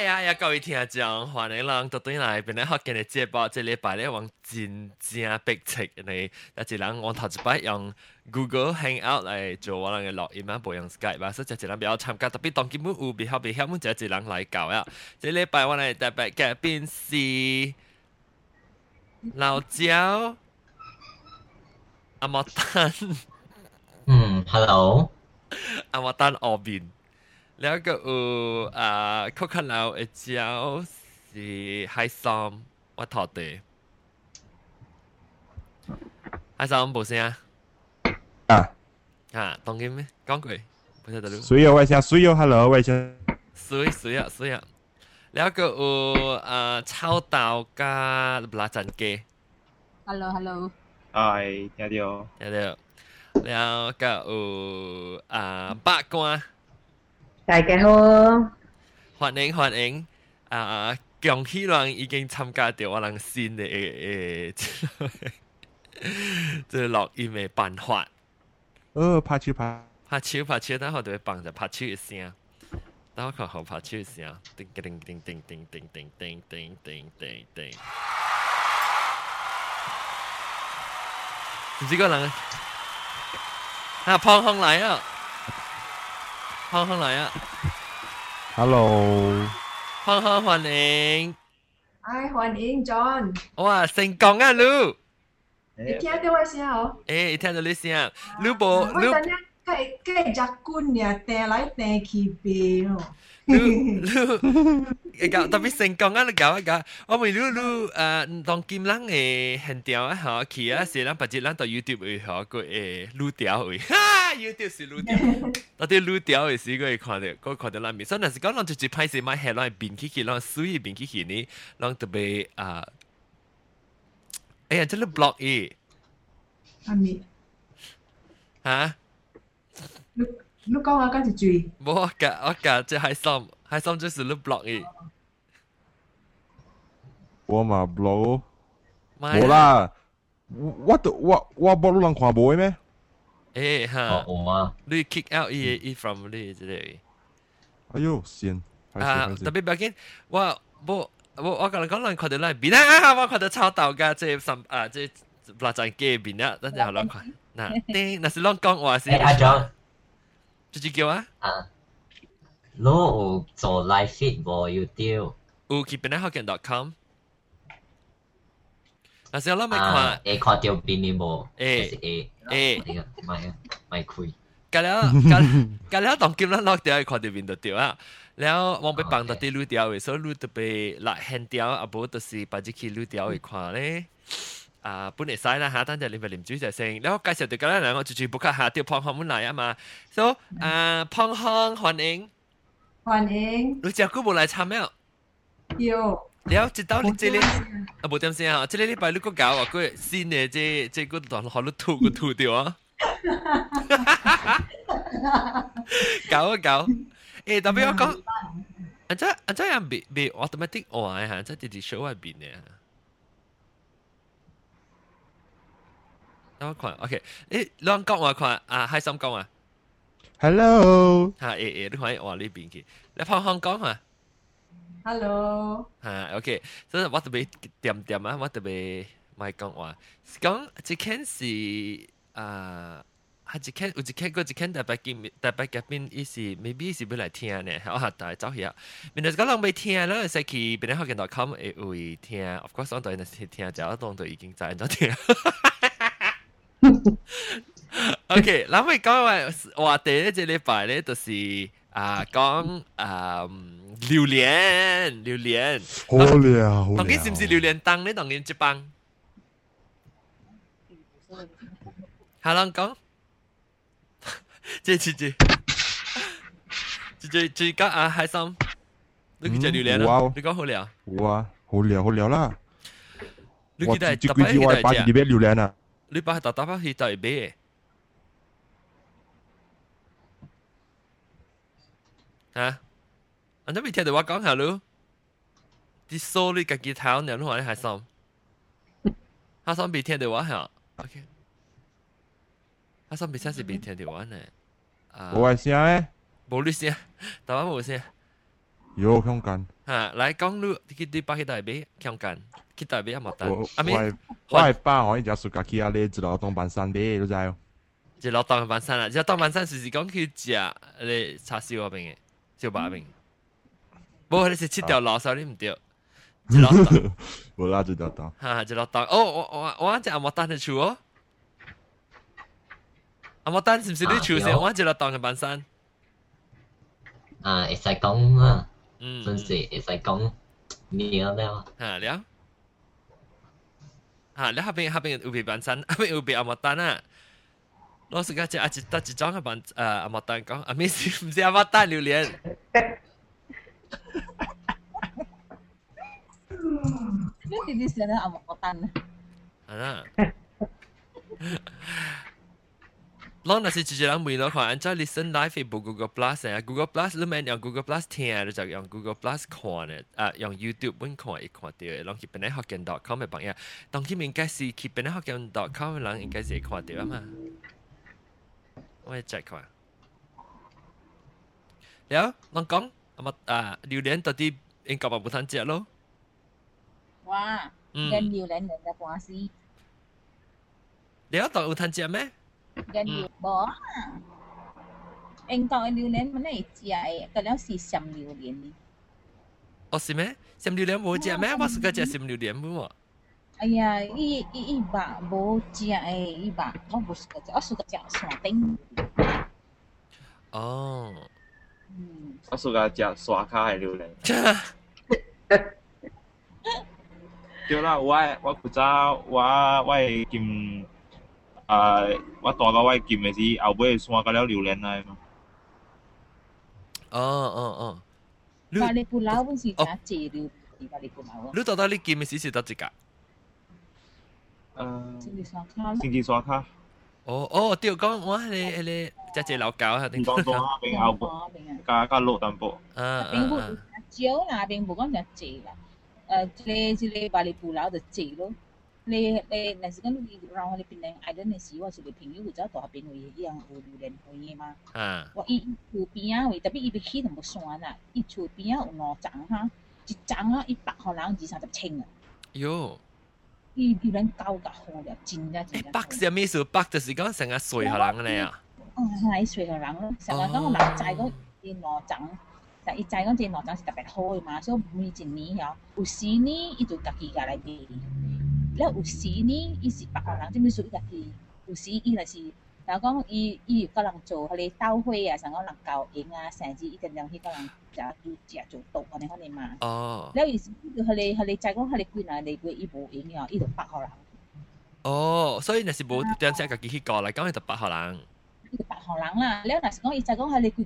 哎呀呀，各位听众，欢迎人到对来，本来学紧嘅节目，这礼拜咧往真正逼切你，但系人我头一摆用 Google Hangout 嚟做我哋嘅录音啊，冇用 Skype 吧，所以就一人比较参加，特别当今本有比较比较，就一人来搞啊。这礼拜我哋特别嘅边是老焦阿莫丹，嗯，hello，阿莫丹后边。 了個有啊，可可樓嘅蕉是海參，我頭地。海參無聲啊啊，當緊咩？講句，唔識得路。水有外聲，水有 hello 外聲。水水啊水啊，了個有啊臭豆加辣陣雞。Hello hello。係，聽到。聽到。了個有啊八卦。大家好，欢迎欢迎啊！恭喜人已经参加到我人新嘅誒誒，即係錄音嘅辦法。哦，拍手拍，拍手拍手，等我哋幫就拍手一声。等我看好拍手一聲，叮叮叮叮叮叮叮叮叮叮叮叮。唔知個人啊，胖康嚟啊！胖康嚟啊！ ，hello，胖康欢迎。哎，欢迎 John，哇，成功啊，Lu！你听到我声哦？诶，听到你声，Lu 无我 Lu 等下计计只官呀，掟来掟去边哦。 Lu Lu，搞特别成功啊！你搞一搞，我咪 Lu Lu 诶，当剑人诶现条啊，吓，佢啊，是咱把只咱到 YouTube 会学个诶录条会，哈，YouTube 是录条，到底录条嘅时个会看到，个看到咱面，所以若是讲咱直接拍摄买下来变起去，咱水变起去呢，咱特别啊，哎呀，这个 block 诶，阿咪，吓。 你你讲我嗰时注冇我夹我夹即系心，系心就是你 block 嘅。我嘛 blow，冇冇。啦，我都我我 blow 人看无咩？诶吓，我我啊，你 kick out 伊伊 from 你之类。哎呦，先，啊，系特别要紧，我冇我我讲讲人看到咱边啊，我看到炒豆㗎，即系三啊即系辣椒鸡边啊，等阵人看。嗱，叮，那是啷讲话先诶，阿 John， จะจีเกียวะอะโลโอโซไลฟิตบอลยูเดียวอูคิปเป็นฮอกเกนด続きは我有做 live feed 無 YouTube。有去邊個學見 .com？那時候咱咪看，會看到邊面無？ไม่，คุย。กันแล้วกันแล้วต้องกินแล้วนอกเดียวคอเดวินตัวเดียวอะแล้วมองไปปังตัวเดียวรู้เดียวเว้ยส่วนรู้ตัวไปหลักแฮนเดียวอะบ่ตัวสีปัจจุบันรู้เดียวอีกคว้าเลย 啊，本嚟使啦嚇，等陣你咪廉主就成，你好介紹對家啦，我住住 book 下條胖康門嚟啊嘛，so 啊胖康歡迎，歡迎，你隻歌冇嚟參咩？有，你好，直到你這裡啊冇點先啊，這裡禮拜你個搞啊，佢先嘅即即個段好多吐個吐掉啊，搞啊搞，誒特別我講，啊即啊即人別別 automatic on 嚇，即啲啲 show 入邊嘅。等我看，OK，诶，两讲话看啊，开心讲啊， ，hello，吓诶诶，你看换呢边去，你放香港啊， Hello，吓 OK，所以我特别点点啊，我特别咪讲话，讲即件事啊。系一间有一间个一间特别见特别嘅边意思，maybe 是要来听呢，我下大走去啊。明日讲人未听啦，使去边啲学见 .com 会会听，of course 我当然系听就，我当都已经赚咗听。 OK，嗱，咪講話話第一隻禮拜咧，就是啊講啊榴蓮，榴蓮，好靚啊，好靚。當年是唔是榴蓮檔咧？當年一班，下浪講，即係姐姐，姐姐最緊啊開心，你見隻榴蓮啦，你講好靚，好啊，好靚好靚啦。你記得特別記得隻榴蓮啊？Lipahda tapahti tai B? Hả? Anh đã bị theo được qua con hả Lưu? Đi xô đi cả kỳ tháo nè, lúc hỏi hả xong Hả xong bị theo được qua hả? Ok Hả xong bị sao bị theo được qua nè Bộ ai xe ấy? Bộ lý xe, tao bắt bộ xe Vô không cần 有香港，啊， 吓，嚟讲你去你把去台北强紧，去台北阿莫丹我，阿咪我我系爸，我一只暑假去啊，你一路东半山啲，你知冇？就落当晚山啦，就当晚山时时讲去食你叉烧嗰边嘅烧白边，不过你是切掉老手你唔掉，就落当冇啦，就得到。吓就落当，哦我我我只阿莫丹嘅厝哦，阿莫丹是唔是你厝先？我只落当嘅半山，啊，会使讲啊， 嗯，真是會使講了了。嚇了。嚇，你下邊下邊有邊半山，下邊有邊 阿莫丹啊！老師家姐阿一得一張嘅半誒阿莫丹講，阿咪是唔是阿莫丹榴蓮？你弟弟寫得阿莫丹啊？係啦。攞那是直接人每攞看，按照 listen live Facebook Google Plus 啊，Google Plus 你咪用 Google Plus 听，你就用 Google Plus 看嘅，啊用 YouTube 揾看会看到嘅，攞去边啲学见 .com 嘅朋友，当佢应该是去边啲学见 .com 嘅人应该是会看到啊嘛。我会 check 看。了，我讲，咁啊啊榴莲到底应该冇通食咯。哇！嗯，人要两人嘅关系，了当有通食咩？人要冇啊！ 英国嘅榴莲มัน系食嘅，个了是咸榴莲嘅。哦是咩？咸榴莲冇食咩？我是个食咸榴莲冇喎。哎呀，伊伊伊把冇食嘅，伊把我唔是个食，我是个食山顶。哦。嗯，我暑假食刷卡系榴莲。对啦，我我负责我我系 剑，诶我大个我系剑嘅时，后尾刷个了榴莲嚟嘛。哦哦哦。你巴黎布劳本是食蔗榴，巴黎布劳啊。你到底你见嘅时是得一个？诶，星期三卡星期刷卡。哦哦，对讲我系你系你只只老狗啊，定当中啊，边后部加加落淡薄。啊啊并不啊！少啦，并不讲就蔗啦。诶，即系即系巴黎布劳就蔗咯。 你你那时讲你让我哋边人嗌紧你时，我是你朋友，佢走大边位一样有榴莲会嘅嘛。啊我伊厝边啊位，特别伊要起同冇山啦，伊厝边啊有两层哈，一层啊一百互人二三十千啊，哟，伊榴莲高甲好了，真真真诶。北是咩事？北就是讲成日睡下人咧啊。哦，系随互人咯，成日讲我人知讲伊两层。但伊知讲即两层是特别好嘅嘛，所以每一年嗬，有时呢伊就家己家来卖， 了有时呢伊是别个人，即系属于家己，有时伊就是，但系讲伊伊有个人做迄个斗会啊，成个人交营啊，甚至伊定定去个人食做食做毒安尼款嘅嘛。哦了伊是伊就迄个迄个知讲迄个几若礼拜伊无营啊，伊就别个人，哦，所以那是冇点只家己去过嚟，讲系特北学人。伊就别个人啦。了若是讲伊知讲迄个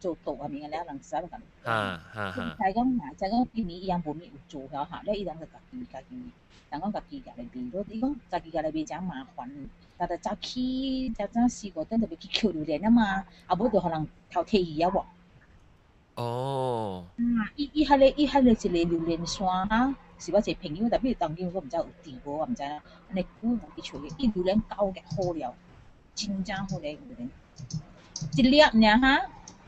做做后面个嘞，啷使啷搞？啊啊！再讲嘛，再讲今年伊样冇没做了哈？那一啷个搞？今年搞今年？啷个搞？今年搞那边？你讲在搞那边正麻烦。那在早起早早四个点特别去扣流量嘛？啊，不然可能偷天日啊！哦，嗯，伊伊哈嘞伊哈嘞一个榴莲山啊，是我一个朋友，特别当年我唔知有掂无啊？唔知啊，来古我去，伊榴莲搞个好料，真正好料榴莲，一两两哈。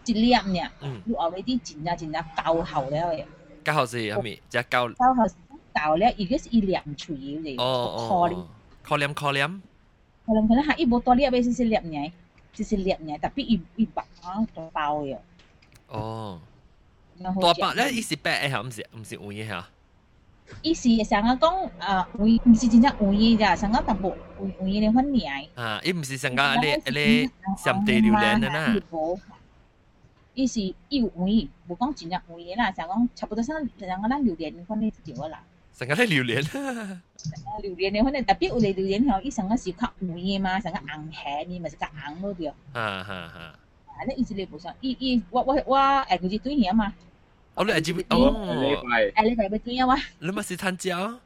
一粒尔，你后尾啲真正真正够厚了嘅。够厚是系咪？只够够厚够了，而家是一粒唔脆嘅，哦哦，可怜可怜。可能可能系伊无多粒嘅，是粒尔，就是粒尔，特别伊伊白啊大包嘅。哦。大包咧，伊是白嘅吓，唔是唔是黄嘅吓。伊是成日讲啊，黄唔是真正黄嘅咋，成日淡薄黄黄嘅款尔。啊，伊唔是成个咧咧上地榴莲嘅啦。 伊是伊有黄，无讲真正黄嘅啦，成讲差不多成成个咱榴莲款嘅条啊啦。成个咧榴莲。榴莲嘅款嘅特别有嚟榴莲后，伊成个是较黄嘅嘛，成个硬系呢，咪是较硬咯啲。啊哈哈。啊，你意思你无想，伊伊我我我诶佢是对嘢嘛。我你系接哦，诶你系咪对啊嘛？你咪是参照。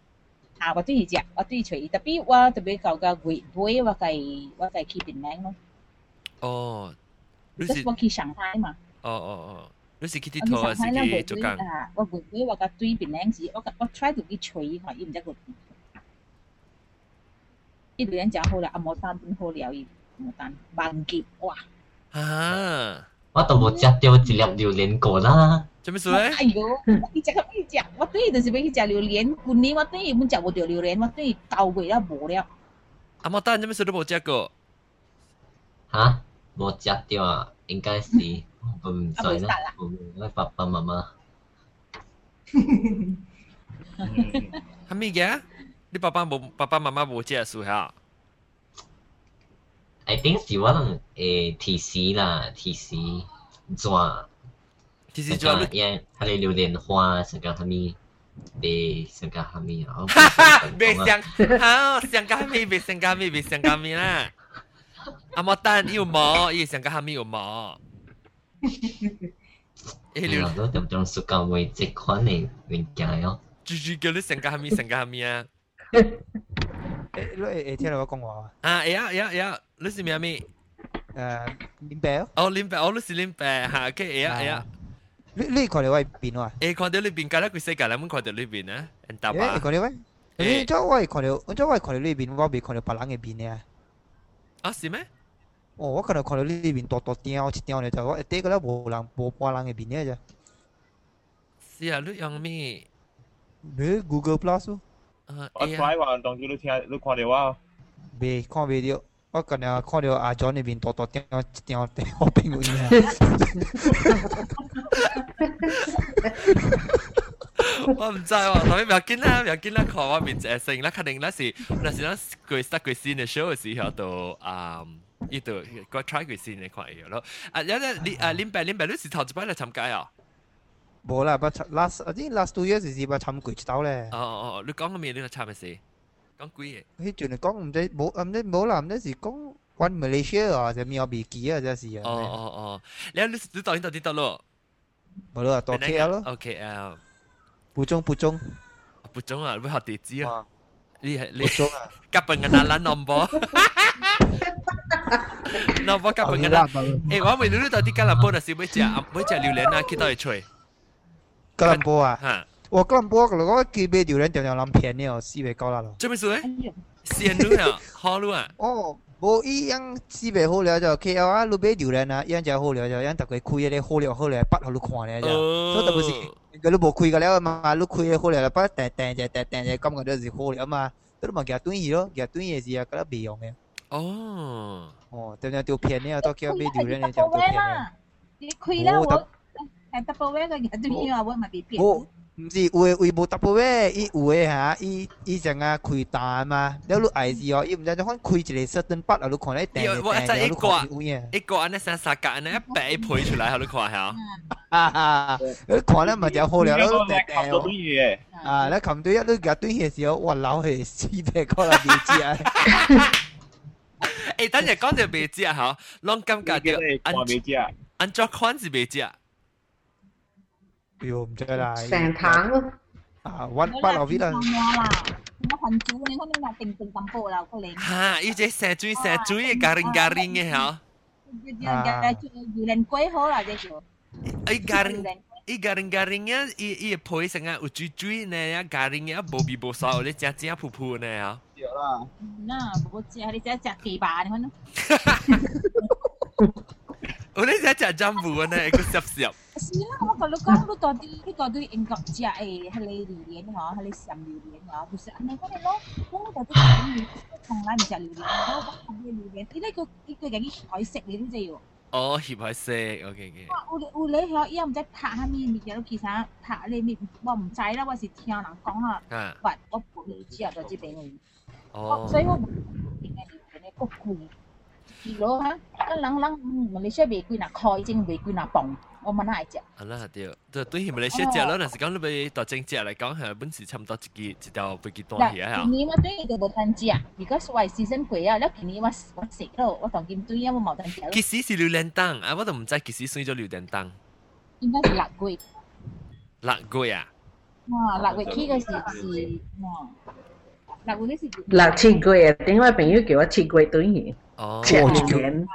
啊，我对伊食，我对伊随，特别我特别搞个月尾，我计我计去槟城咯。哦，你是我去上海嘛？ 哦哦哦，你是去佚佗還是去做工？啊，我月尾我個對檳城時，我我 try to 去隨嚇，伊唔知個。伊榴蓮真好啦，阿摩丹本好了，伊摩丹萬劫哇！啊，我都冇食到一粒榴蓮果啦。做咩事咧？哎呦，我去食咁去食，我對就是要去食榴蓮，今年我對本食唔到榴蓮，我對到月了無了。阿莫丹做咩事都冇食過？吓，冇食到啊，應該是嗯，帅啦！嗯，那爸爸妈妈。哈哈哈哈哈！哈咩嘅？你爸爸无爸爸妈妈无介熟下？I think 是我能诶提示啦，提示谁？提示谁？他咧榴莲花，想讲他咪，别想讲他咪，别想讲，想讲他咪，别想讲他咪，别想讲他咪啦！阿毛蛋有毛，也想讲他咪有毛。诶，我都点样暑假会即款嘅物件咯。猪猪叫你想加下咪，想加下咪啊！诶，你诶听到我讲话啊？会啊会啊会啊！你是咩咪？诶，林白哦。哦，林白，哦，你是林白吓，OK，会啊会啊。你你看到我边啊？诶，看到你边间咧？佢世界咧，冇看到你边啊？人答啊？你看到喂？诶，即我系看到，我即我系看到呢边，我未看到别人嘅边咧。啊，是咩？ 哦，我可能看到呢边多多雕一雕咧，就我第一个咧无人无半人嘅边咧啫。是啊，你用咩？你 Google Plus 咯。我 try 话当住你听，你看到啊？未看未到，我今日看到阿 John 呢边多多雕一雕雕边个嘢。我唔知喎，同你唔要紧啦，唔要紧啦，看我面只声啦，肯定那是那是咱佢 start 佢先嘅 show 嘅时候就啊， 呢度个 try 佢先你看嘢咯。啊，有咧你啊林白林白，你是头一摆嚟参加啊？冇啦，不 last 我啲 last two years 是不参过一道咧。哦哦哦，你讲个咩？你个参嘅事？讲几嘢？迄阵讲唔知冇唔知冇啦，唔知是讲关 Malaysia 啊，就咪有未记啊，真是啊。哦哦哦，你你你到底到底到咯？冇啦，到 KL 咯。 OK L。不中不中，不中啊！你学地址啊？你系你不中啊？夹笨嘅那撚 number。number 夹笨嘅那。诶，我问你你到底吉兰波那是每只啊每只榴莲啊，去到去吹？吉兰波啊？吓！我吉兰波嗰个几杯榴莲条条谂平呢，四百九啦咯。做咩事咧？鲜路啊，好路啊。哦。无伊样四百好了就 KL 啊，你买榴莲啊，样就好了就样，大概开嗰啲好了好了，捌好你看咧就，所以特别是。佢都冇开个了嘛，你开好了，不订订只订订只，感觉都是好了嘛，都嘛夹短嘢咯，夹短嘢是啊，觉得未用嘅。哦。 哦，点样条片呢？到叫咩榴莲呢？就条片呢？你开啦，我系 double way 嘅夹短嘢啊，我咪被骗。唔是，有诶有无 double way，伊有诶吓，伊伊成啊开大嘛，了你爱是哦，伊毋知就看开一个 certain part 啊，你看咧订我真一个一个安尼三三格安尼一摆配出来，你看下。啊啊！你看咧咪就好了，你订订哦。嘢啊！你琴对一你夹短嘅时候，哇老系四百个啦，未知啊！ 诶，等阵讲就未知啊，吓，啷感觉叫安未知啊？安卓款是未知啊？哟，唔知啦。成糖咯。啊，揾八楼边啦。我很煮，你可能话定定咁煲啦，个你。吓！依只蛇嘴蛇嘴嘅 garing garing 嘅吓。榴莲龟好啦，呢个。诶 garing。伊 garing garing 啊，伊伊配成啊有水水呢啊，garing 啊无味无骚，你正正噗噗呢啊。 对啦。嗱，无食你只食鸡巴，你可能。我哋只食针布呢，个湿湿。是啦，我同你讲，你到底你到底英国食诶，系你榴莲嗬，系你食榴莲嗬，就是安尼讲嘅咯。我到底讲从来唔食榴莲，我讲系榴莲，伊呢个伊个人啲海食你都知喎。哦，翕海色，OK OK。有有你嗬，伊唔知拍下面物件，其实拍你面，我唔知啦，我是听人讲啊。啊。不，我唔会知啊，就知俾你。 所以，我不应该离 ini kok kui 应该是六月，六月啊，哇，六月个是是，六月啲是。六七月啊，点解朋友叫我七月对嘢？哦，年。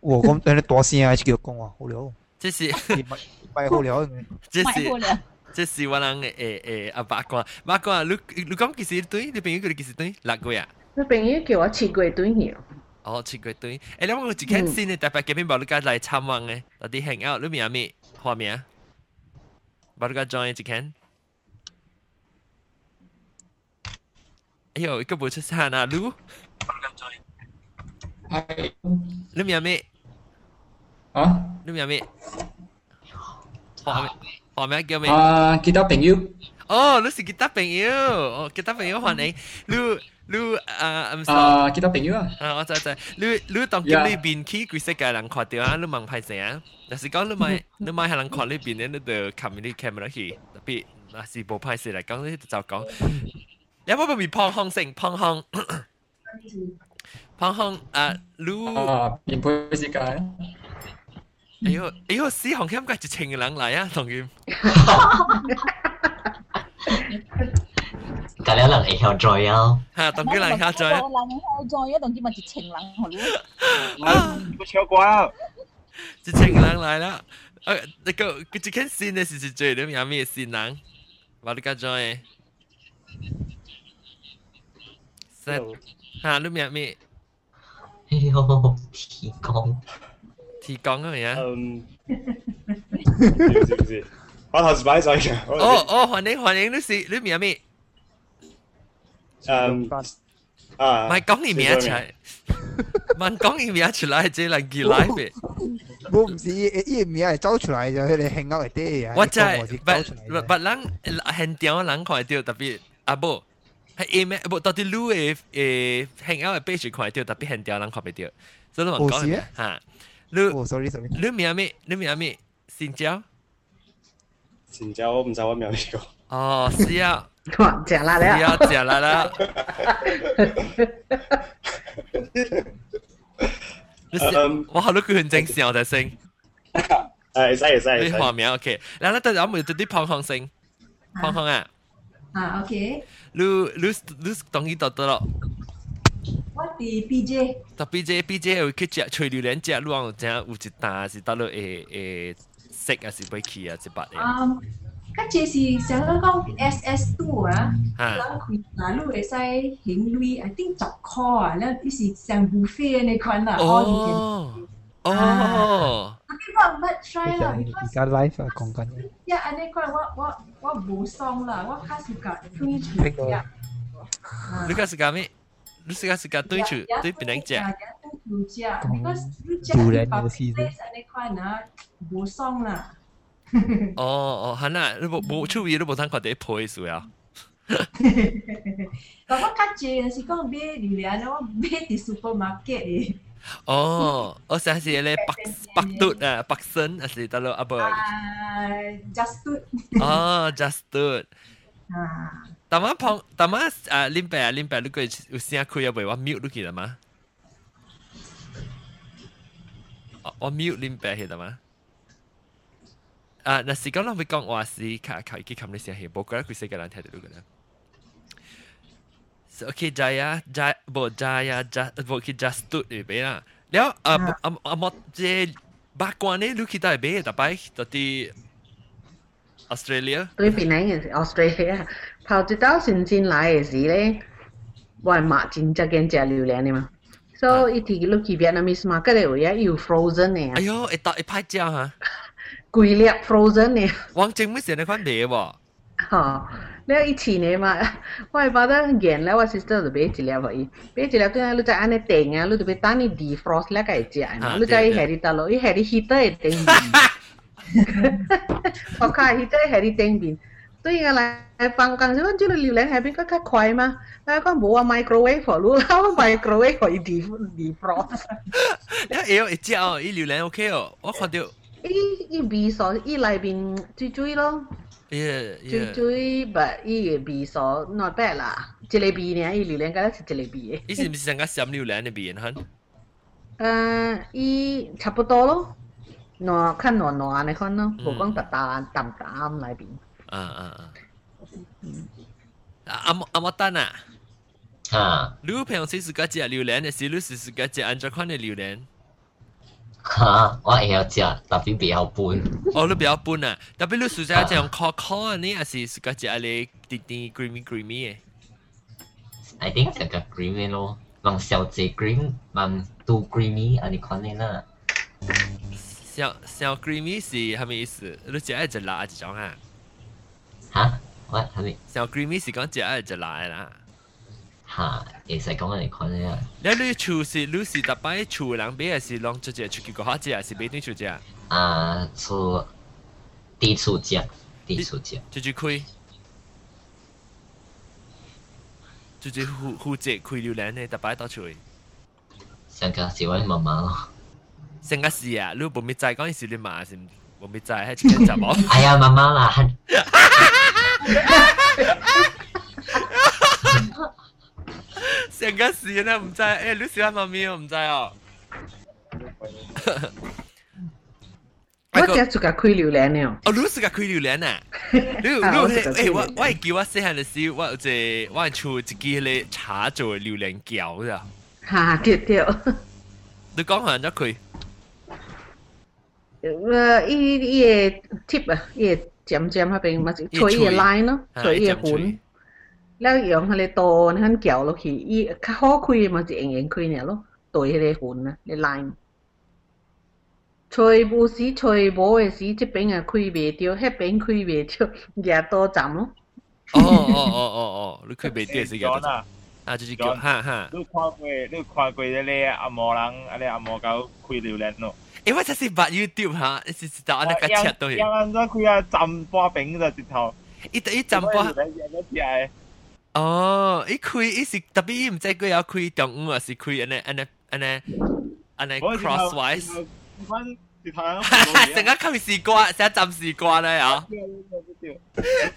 我咁等你大声啊！叫讲啊，好了。即是唔好了。即是即是我人诶诶阿八卦，八卦你你讲其实对，你朋友叫你其实对六月啊？你朋友叫我七月对嘢。 哦，切鬼堆。诶，你我一间新嘅特别嘅边冇你家嚟参观嘅，到底 hang out 里面有咩画面？冇你家 join 一间。 哎呦，一个冇出声啊，卢。系。里面有咩？啊？里面有咩？画面画面叫咩？啊，记得朋友。哦，你是吉他朋友，哦，吉他朋友欢迎你，你啊，唔啊，吉他朋友啊，啊，我知知，你你当叫你边去几世界人看到啊，你问派成啊，但是讲你买你买系人看你边咧，你就 come 你 camera 去，特别那是无派事嚟讲，你就讲， 有冇咪胖康性胖康，胖康啊，你啊，边配世界？哎呦哎呦，死红险个一千个人嚟啊，同佢。隔了人会晓 joy 啊！吓，当佢人晓 joy 啊！人晓 joy 啊，当佢咪一千人好咯。啊，我超过啦！一千人嚟啦！诶，那个佢一间新嘅是是最你有咩新人？话你家 joy。 实吓，你有咩？哎呦，提供提供啊咩啊？嗯，不是不是，我头先摆咗嘅。哦哦，欢迎欢迎，你是你有咩？嗯啊，咪讲你名出来，问讲你名出来，这人叫来嘅。我唔是伊名系走出来就佢哋兴out 啲啊。我知，不不人现场人看到特别啊不， 系咩？不到底路嘅诶兴 out 嘅 page 看到特别现场人看唔到，所以我讲吓。你哦，sorry sorry，你名咩？你名咩？新椒。新椒我唔知我名边个。哦，是啊。哇，食啦咧！要食啦啦。我好多句很正常的声。系，使使。你画面 OK，然后咧，我们啲啲胖胖声，胖胖啊。 啊，OK。你你你当意到得咯。我哋 BJ。但 BJ BJ 会去食吹榴莲食，路上正有一单是到了诶诶食啊，是尾去啊，一百嘅。嗰只是想讲 SS two 啊，人开嗱，你会使行镭，I think 十块啊，咧啲是上 buffet 那款啦。哦 哦。我讲乜 try 啦而家 live 啊讲紧。呀，安尼款我我我冇爽啦，我较是甲推出呀。你较是甲咩？你是甲是甲对出对边人食？榴莲嘅事。安尼款啊，冇爽啦。哦哦，系啦，你冇冇出嘢都冇通看第一配数啊。但我较济是讲买榴莲，我买喺 supermarket 嘅。 Oh, oh saya sih le pak paktut ah, paksen asli talo apa? Justut. Oh, justut. ตามาพองตามาอ่าลิมแปะลิมแปะลูกเกยอุเซียคุยเอาไว้ว่ามิวลูกกี่ตามั้าว่ามิวลิมแปะเหรอตามาอ่านั่นสิก็ลองไปกองว่าสิค่ะค่ะอีกคำในเสียงเหตุบอกก็คุยเสียงกันแล้วแท้ลูกกันแล้ 啦。OK Jaya Jaya 不 Jaya Jaya 不去 just do 嚟俾啦。แล้วอ่าอ่าอ่าหมดเจบากวนนี่ลูกคิดได้เบ้แต่ไปตอนที่ออสเตรเลีย对边嚟嘅ออสเตรเลีย头一道先进来嘅时咧，我系买真正间食榴莲嘅嘛。所以伊提落去 Vietnamese market 嘅位啊，有 frozen 嘅。哎呦，会到会派价吓？贵粒 frozen 嘅。往正咩时你款买喎？吓！ 你以前嘅嘛，我系觉得热咧，我 sister 就买一粒voor伊，买一粒对啊，你就安尼定啊，你就要等你 defrost 咧个食嘛，你再下啲得咯，伊下啲 heater 嘅定面，我卡 heater 下啲定面，对啊嚟放工时，我知道榴莲系比较较快嘛，但系讲冇啊 microwave for 你，我 microwave 可以 de defrost。一会食哦，伊榴莲 OK 哦，我看到。伊伊味素伊内边水水咯。 水水，不，伊个味素 not bad 啦，一个味呢，伊榴莲嗰啲是一个味嘅。伊是唔是成个咸榴莲嘅味很？诶，伊差不多咯，糯看糯糯你看咯，无讲特淡淡淡内边。啊啊啊！阿莫阿莫丹啊！啊！你平时是个食榴莲，还是你是是个食安怎款嘅榴莲？ 嚇！我會曉食，特別比較笨。哦，你比較笨啊！特別你暑假這樣烤烤呢，還是是個食阿你甜甜 creamy creamy 嘅？I think 食個 creamy 咯。望小姐 green，望 too creamy，安尼款的啦。小小 creamy 是係咪意思？你只係一辣一種啊？嚇？我係咪？小 creamy 是講只係一辣嘅啦。哈，其实讲嚟讲咧，你你厨师、律师、特派员、厨娘，别也是啷直接出去过好食，是别对出食。啊，啊出低出价，低出价，就接亏，就接负负责亏流量的特派到处。性格是位妈妈咯，性格是啊，你不咪在讲是你嘛是，不咪在喺直接杂毛。哎呀，妈妈啦，上个是呢唔知，诶，你小妈咪我唔知哦。我只做个开榴莲呢。哦，你是个开榴莲啊？你你诶，我我系叫我细汉嘅时，我有只我系厝一支咧茶做榴莲饺咋。吓，对对。你讲下咗佢？诶，伊伊个 tip 啊，伊个尖尖嗰边咪吹伊个 line 咯，吹伊个款。 แล้ว用佢哋多佢搅落去，伊较好开嘛是硬硬开呢咯，对佢哋款啊，你 line。吹无时吹无嘅时，即边啊开袂着，迄边开袂着，夹多站咯。哦哦哦哦哦，你开袂着是夹多站。啊，就是叫哈哈。你看过你看过嗰啲阿摩人，阿啲阿摩狗开榴莲咯。诶，我真系八 YouTube 吓，是是到安那个切到。有人咗开啊浸波饼就直头。伊第一浸波。 哦，伊开伊是特别伊唔知佢有开中午啊，是开安尼安尼安尼安尼 crosswise。成日吸士瓜，成日浸士瓜咧啊！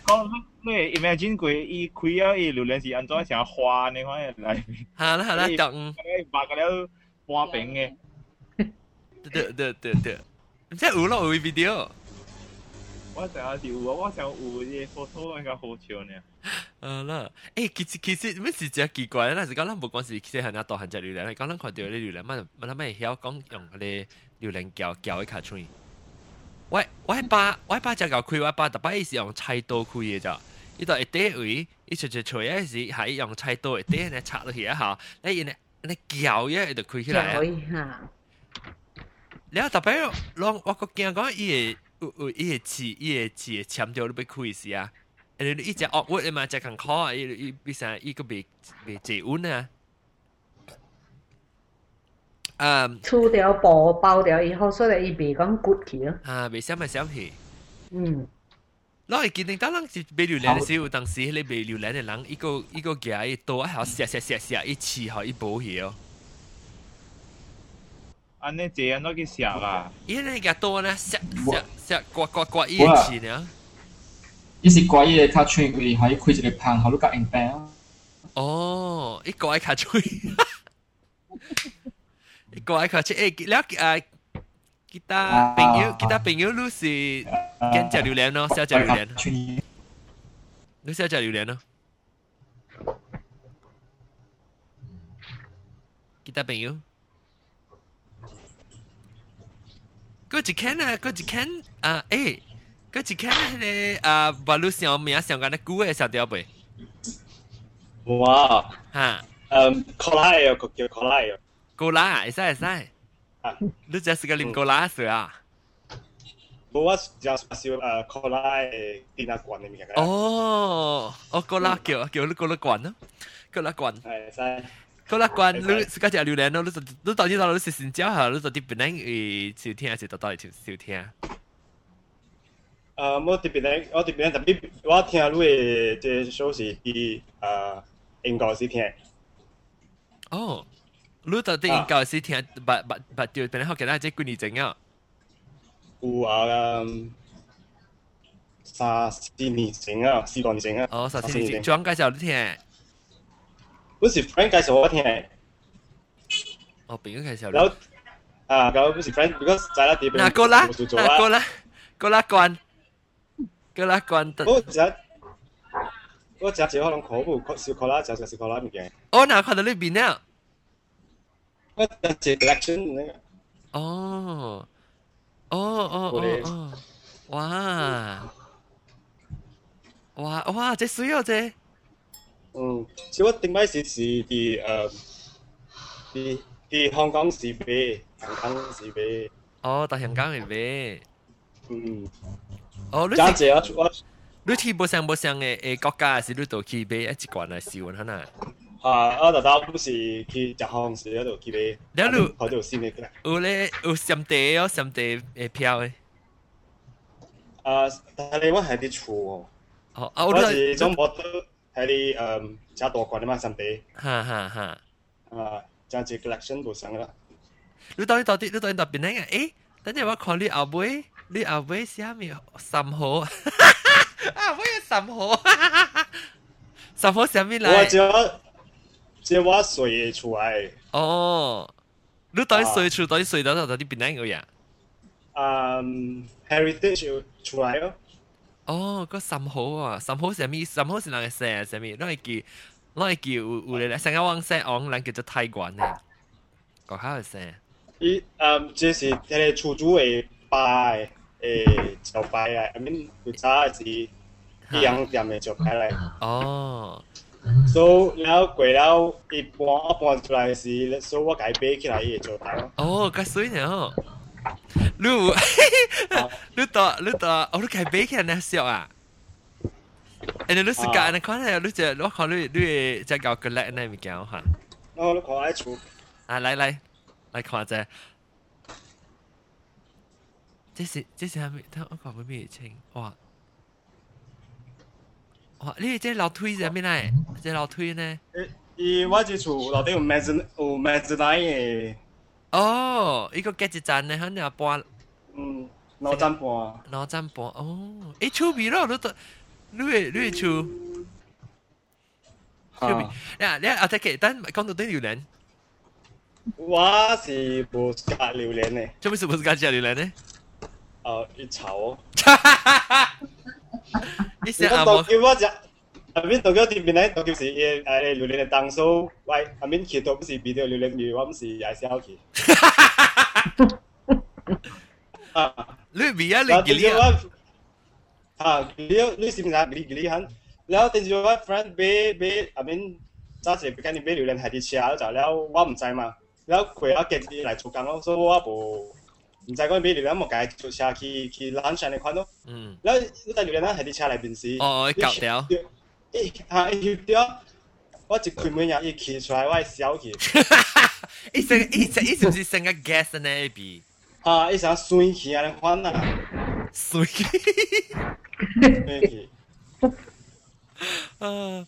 讲你 imagine 佢伊开啊，伊榴莲是安怎成花呢？款嘅嚟。系啦系啦，中。白个了花饼嘅。对对对对，即系有咯有 video。 我想要是有啊，我想有啲 photo 應該好笑呢。啊啦，誒，其實其實咩事真奇怪咧？是講咱無講是其實係那大漢隻榴蓮，講咱看到啲榴蓮，乜乜乜曉講用嗰啲。榴蓮攪攪一卡出去。我我爸我爸就搞開，我爸特別是用菜刀開嘅咋。呢度一啲位，一出出出嘅時係用菜刀一啲咧插落去一下，你然你攪一就開起來啊。然後特別讓我個驚講伊个有伊个刺伊个刺签掉你被开时啊。诶你一只恶物嘛，只咁khó啊，伊伊变成伊个未未治稳啊。嗯，除掉布包掉以后，所以伊袂讲骨去咯。啊，袂闪咪闪去。嗯。攞嚟见定当人是买榴莲嘅时候，当时你买榴莲嘅人，伊个伊个夹伊刀，还要削削削削，一刺好一补去哦。 安尼这样都去削啊？伊那个刀呢，削削削刮刮刮伊嘅刺呢？伊是刮伊嘅卡嘴位，还要开一个棒，好你夹硬病。哦，伊刮伊卡嘴。个爱考试诶，了诶，kita 朋友，kita 朋友，你是跟食榴莲咯，食食榴莲，你食食榴莲咯，kita 朋友， 嗰一间啊，嗰一间啊，诶，嗰一间迄个啊，把路上名上紧咧，古嘅食掉未？哇！哈，嗯，可拉嘅，个叫可拉嘅。高拉，会使会使。你只是个啉高拉水啊？冇我只系少诶高拉诶电压罐嘅物件。哦，我高拉叫叫你高拉罐咯，高拉罐。系使。 高拉罐，你是嗰只榴莲咯？你就你到底到你是先教下，你到底本来诶收听还是到到底收听？诶，我特别咧，我特别特别，我听你嘅即首是啲诶英国时听。哦。你到底应该是听八八八条，本来学嘅啦，即系几年前啊？有啊，三四年前啊，四五年前啊。哦，三四年前，专介绍你听。 不是 friend 介绍我听。哦，朋友介绍。然后啊，然后不是 friend，because 在那地边。那过啦，那过啦，过啦关，过啦关。我只我只只可能可部小可啦，就就是可啦物件。哦，那看到你边啊？我系 collection 那个。哦，哦哦哦哦，哇，哇哇，这水哦这。 嗯，其实我顶摆时是啲诶 啲啲香港是买，香港是买。哦，到香港嚟买。嗯。哦，你真系啊！我你去冇上冇上嘅诶国家，是你度去买一罐嚟试玩下呐。啊，我特登不是去食航时嗰度去买。你度嗰度先嘅。有咧有上地哦，上地诶票诶。啊，但系我系啲厝哦。哦，啊，我是种摩托 系啲诶加大罐嘅嘛，上地。哈哈哈。啊，真系 collection 部上啦。你到底到底你到底特别呢？诶，等阵我看你后尾，你后尾写咩三号？啊，我有三号。三号写咩嚟？我只只我睡出来。哦，你到底睡出到底睡到到底边哪个呀？嗯，heritage 出来咯。 哦，個三號啊，三號係咩？三號是哪個寫啊？係咩？攞嚟叫攞嚟叫有有咧，成日往寫往人叫做泰國呢。個口係寫。伊嗯，這是迄個厝主嘅爸誒招牌啊，I mean 有早是伊洋店嘅招牌嚟。哦。所以了過了一半我搬出來時，所以我改買起來伊嘅招牌。哦，咁水呢？你你到你到，哦，你改买起来呢笑啊？诶，你是讲你看下，你就我看你你只搞个叻呢物件哈。我你看喺厝。啊，来来。来看者。这是这是系咪？睇我讲咩情？哇！哇！你这楼梯系咩嚟？这楼梯呢？伊我只厝楼顶有 mezzanine 有 mezzanine 嘅。哦，一个几一站呢？肯定搬。 嗯，两站半。两站半哦，诶，厝边咯？你都你系你系厝。厝边。呀，你啊，即系等讲到啲榴莲。我是无食榴莲嘅。做咩是无食食榴莲呢？哦，一炒。你食阿冇？叫我食，阿边度叫店边咧？度叫是诶诶榴莲嘅当数，喂，阿边去到不是比条榴莲鱼，我唔是也是好 去。啊，你边啊？你几年啊？啊，你你是唔是你几年？然后等住我 friend 买买阿边揸住间你买榴莲系啲车就了，我唔知嘛。然后佢一几日嚟做工咯，所以我无唔知讲咩料，冇解做车去去冷上嚟看咯。嗯。然后呢个料咧系啲车嚟边时。哦，搞掉。诶，啊，要掉，我一开门入一企出来，我系笑去。一成一成一是唔是成个 gas 呢边？ 啊，一成水气啊，你看啊。水气。水气。啊，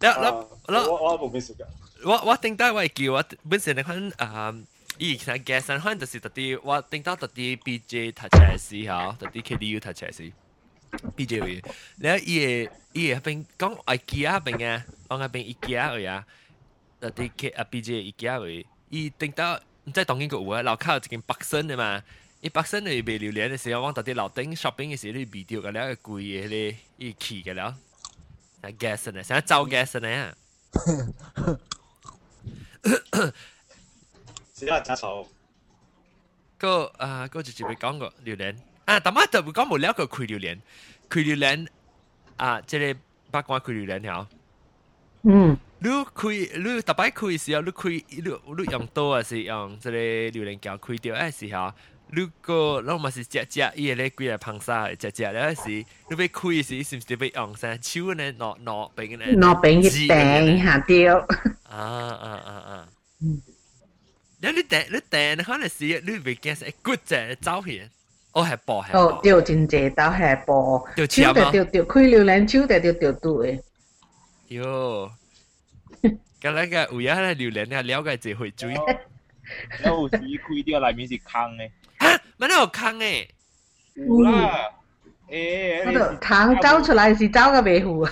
嗱嗱，我我冇咩事㗎。我我顶到我叫我本身你看啊，以前嘅生可能就是特啲，我顶到特啲 BJ 读出嚟时候，特啲 KDU 读出嚟时，BJ 位，然后伊嘅伊嘅边讲 IKEA 边嘅，我嗰边 IKEA 位啊，特啲 K 啊 BJ IKEA 位，伊顶到 唔知当然个有啊，楼下有一间北森嘅嘛，伊北森你卖榴莲嘅时候，我特啲楼顶 shopping 嘅时候，你卖掉嘅了贵嘅咧，伊起嘅了，系 gas 呢，成日走 gas 呢。是啊，假草。个啊，个就就会讲个榴莲啊，但系就会讲无聊个开榴莲，开榴莲啊，即系八卦开榴莲条。嗯。 你开你特别开时候，你开你你用刀啊，是用即系榴莲胶开掉嘅时候。你个拢嘛是只只伊个咧几个胖沙只只咧是，你要开时是唔是要用啥手呢？攞攞边呢？攞边去掟下掉。啊啊啊啊！嗯。你你掟你掟可能是你未见系骨只照片，哦系薄系。哦，掉真济都系薄。掉钱啊！掉掉开榴莲手就掉掉肚诶。哟， 咁那个有呀，榴莲啊，了解就会追。有时开啲个里面是坑嘅。啊，乜都有坑诶。有啦。诶，嗰度坑走出来是走个尾糊啊！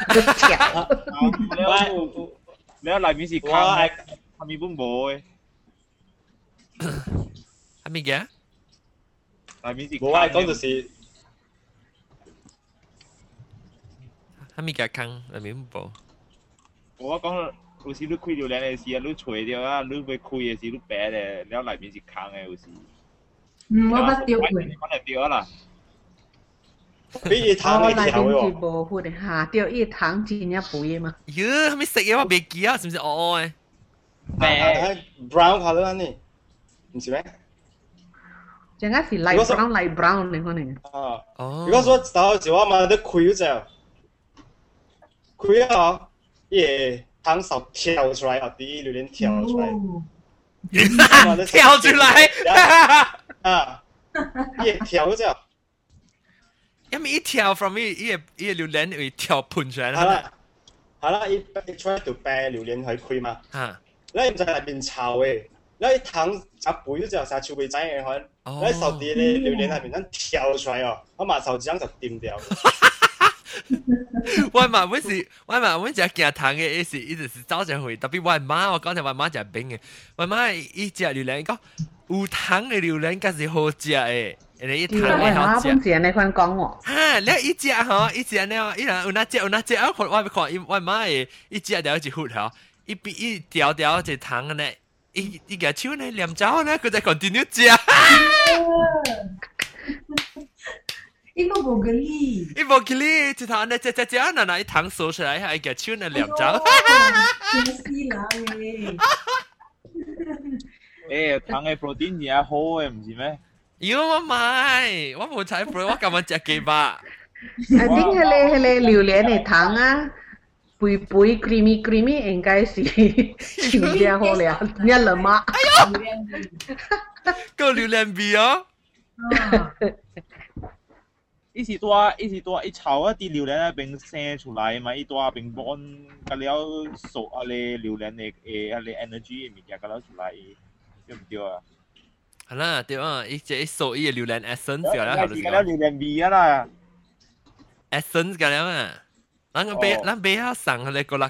你你里面是坑，下面本冇嘅。系咪嘅？里面是冇啊，讲就是系咪嘅坑？里面冇。我讲 有时你开榴莲嘅时啊，你除掉啊，你要开嘅时你白咧，了里面是坑嘅有时。嗯，我捌掉过。我嚟掉啦。比伊糖嘅时候喎。无好嘅，吓掉伊糖真正肥嘅嘛。哟，系咪食嘢我未记啊？是唔是哦哦嘅？ 白 brown color 安尼，唔是咩？阵间是 light brown light brown 你可能。啊，如果说到时我嘛都开咗只，开啊，耶， 汤勺跳出来啊，第一榴莲跳出来，跳出来，啊，耶，跳咗只。因为一跳 from 一一一榴莲会跳喷出来啦。系啦，系啦，一一 try to 白榴莲去开嘛。吓，你唔知系变臭嘅。你糖一杯之后，成超鼻仔嘅可能，你手啲咧榴莲系面真跳出嚟哦，我马手指就掂掉。 我嘛每时，我嘛每只惊糖嘅，一时一直是早上会，特别我妈，我讲就我妈就冰嘅，我妈一只榴莲讲有糖嘅榴莲，梗是好食嘅。你一糖嘅好食。我妈你款讲我。哈，你一只嗬，一只呢，一人有那只有那只，我看我看，我妈嘅一只掉一壶嗬，一边一条条只糖嘅呢。伊伊个手呢念走呢，佢就 continue 食。 伊个无个理，伊无个理，一头呢，只只只嗱嗱一糖数出来，系个手呢念走。真死人诶！诶，糖嘅 protein 也好嘅，唔是咩？妖我买，我冇睇 pro，我咁样食几把。I think 系你系你榴莲嘅糖啊。肥肥 creamy creamy 应该是榴莲好了，你了吗？哎呦，个榴莲味哦。 伊是多，伊是多，伊炒一啲榴莲喺边生出来嘛，伊多边帮个了熟啊你榴莲嘅诶啊你 energy 嘅物件个了出来，对唔对啊？系啦，对啊，伊即系熟伊嘅榴莲 essence 个啦，系咪？个榴莲味啊啦，essence 个啦嘛。咱个俾咱俾下送你个啦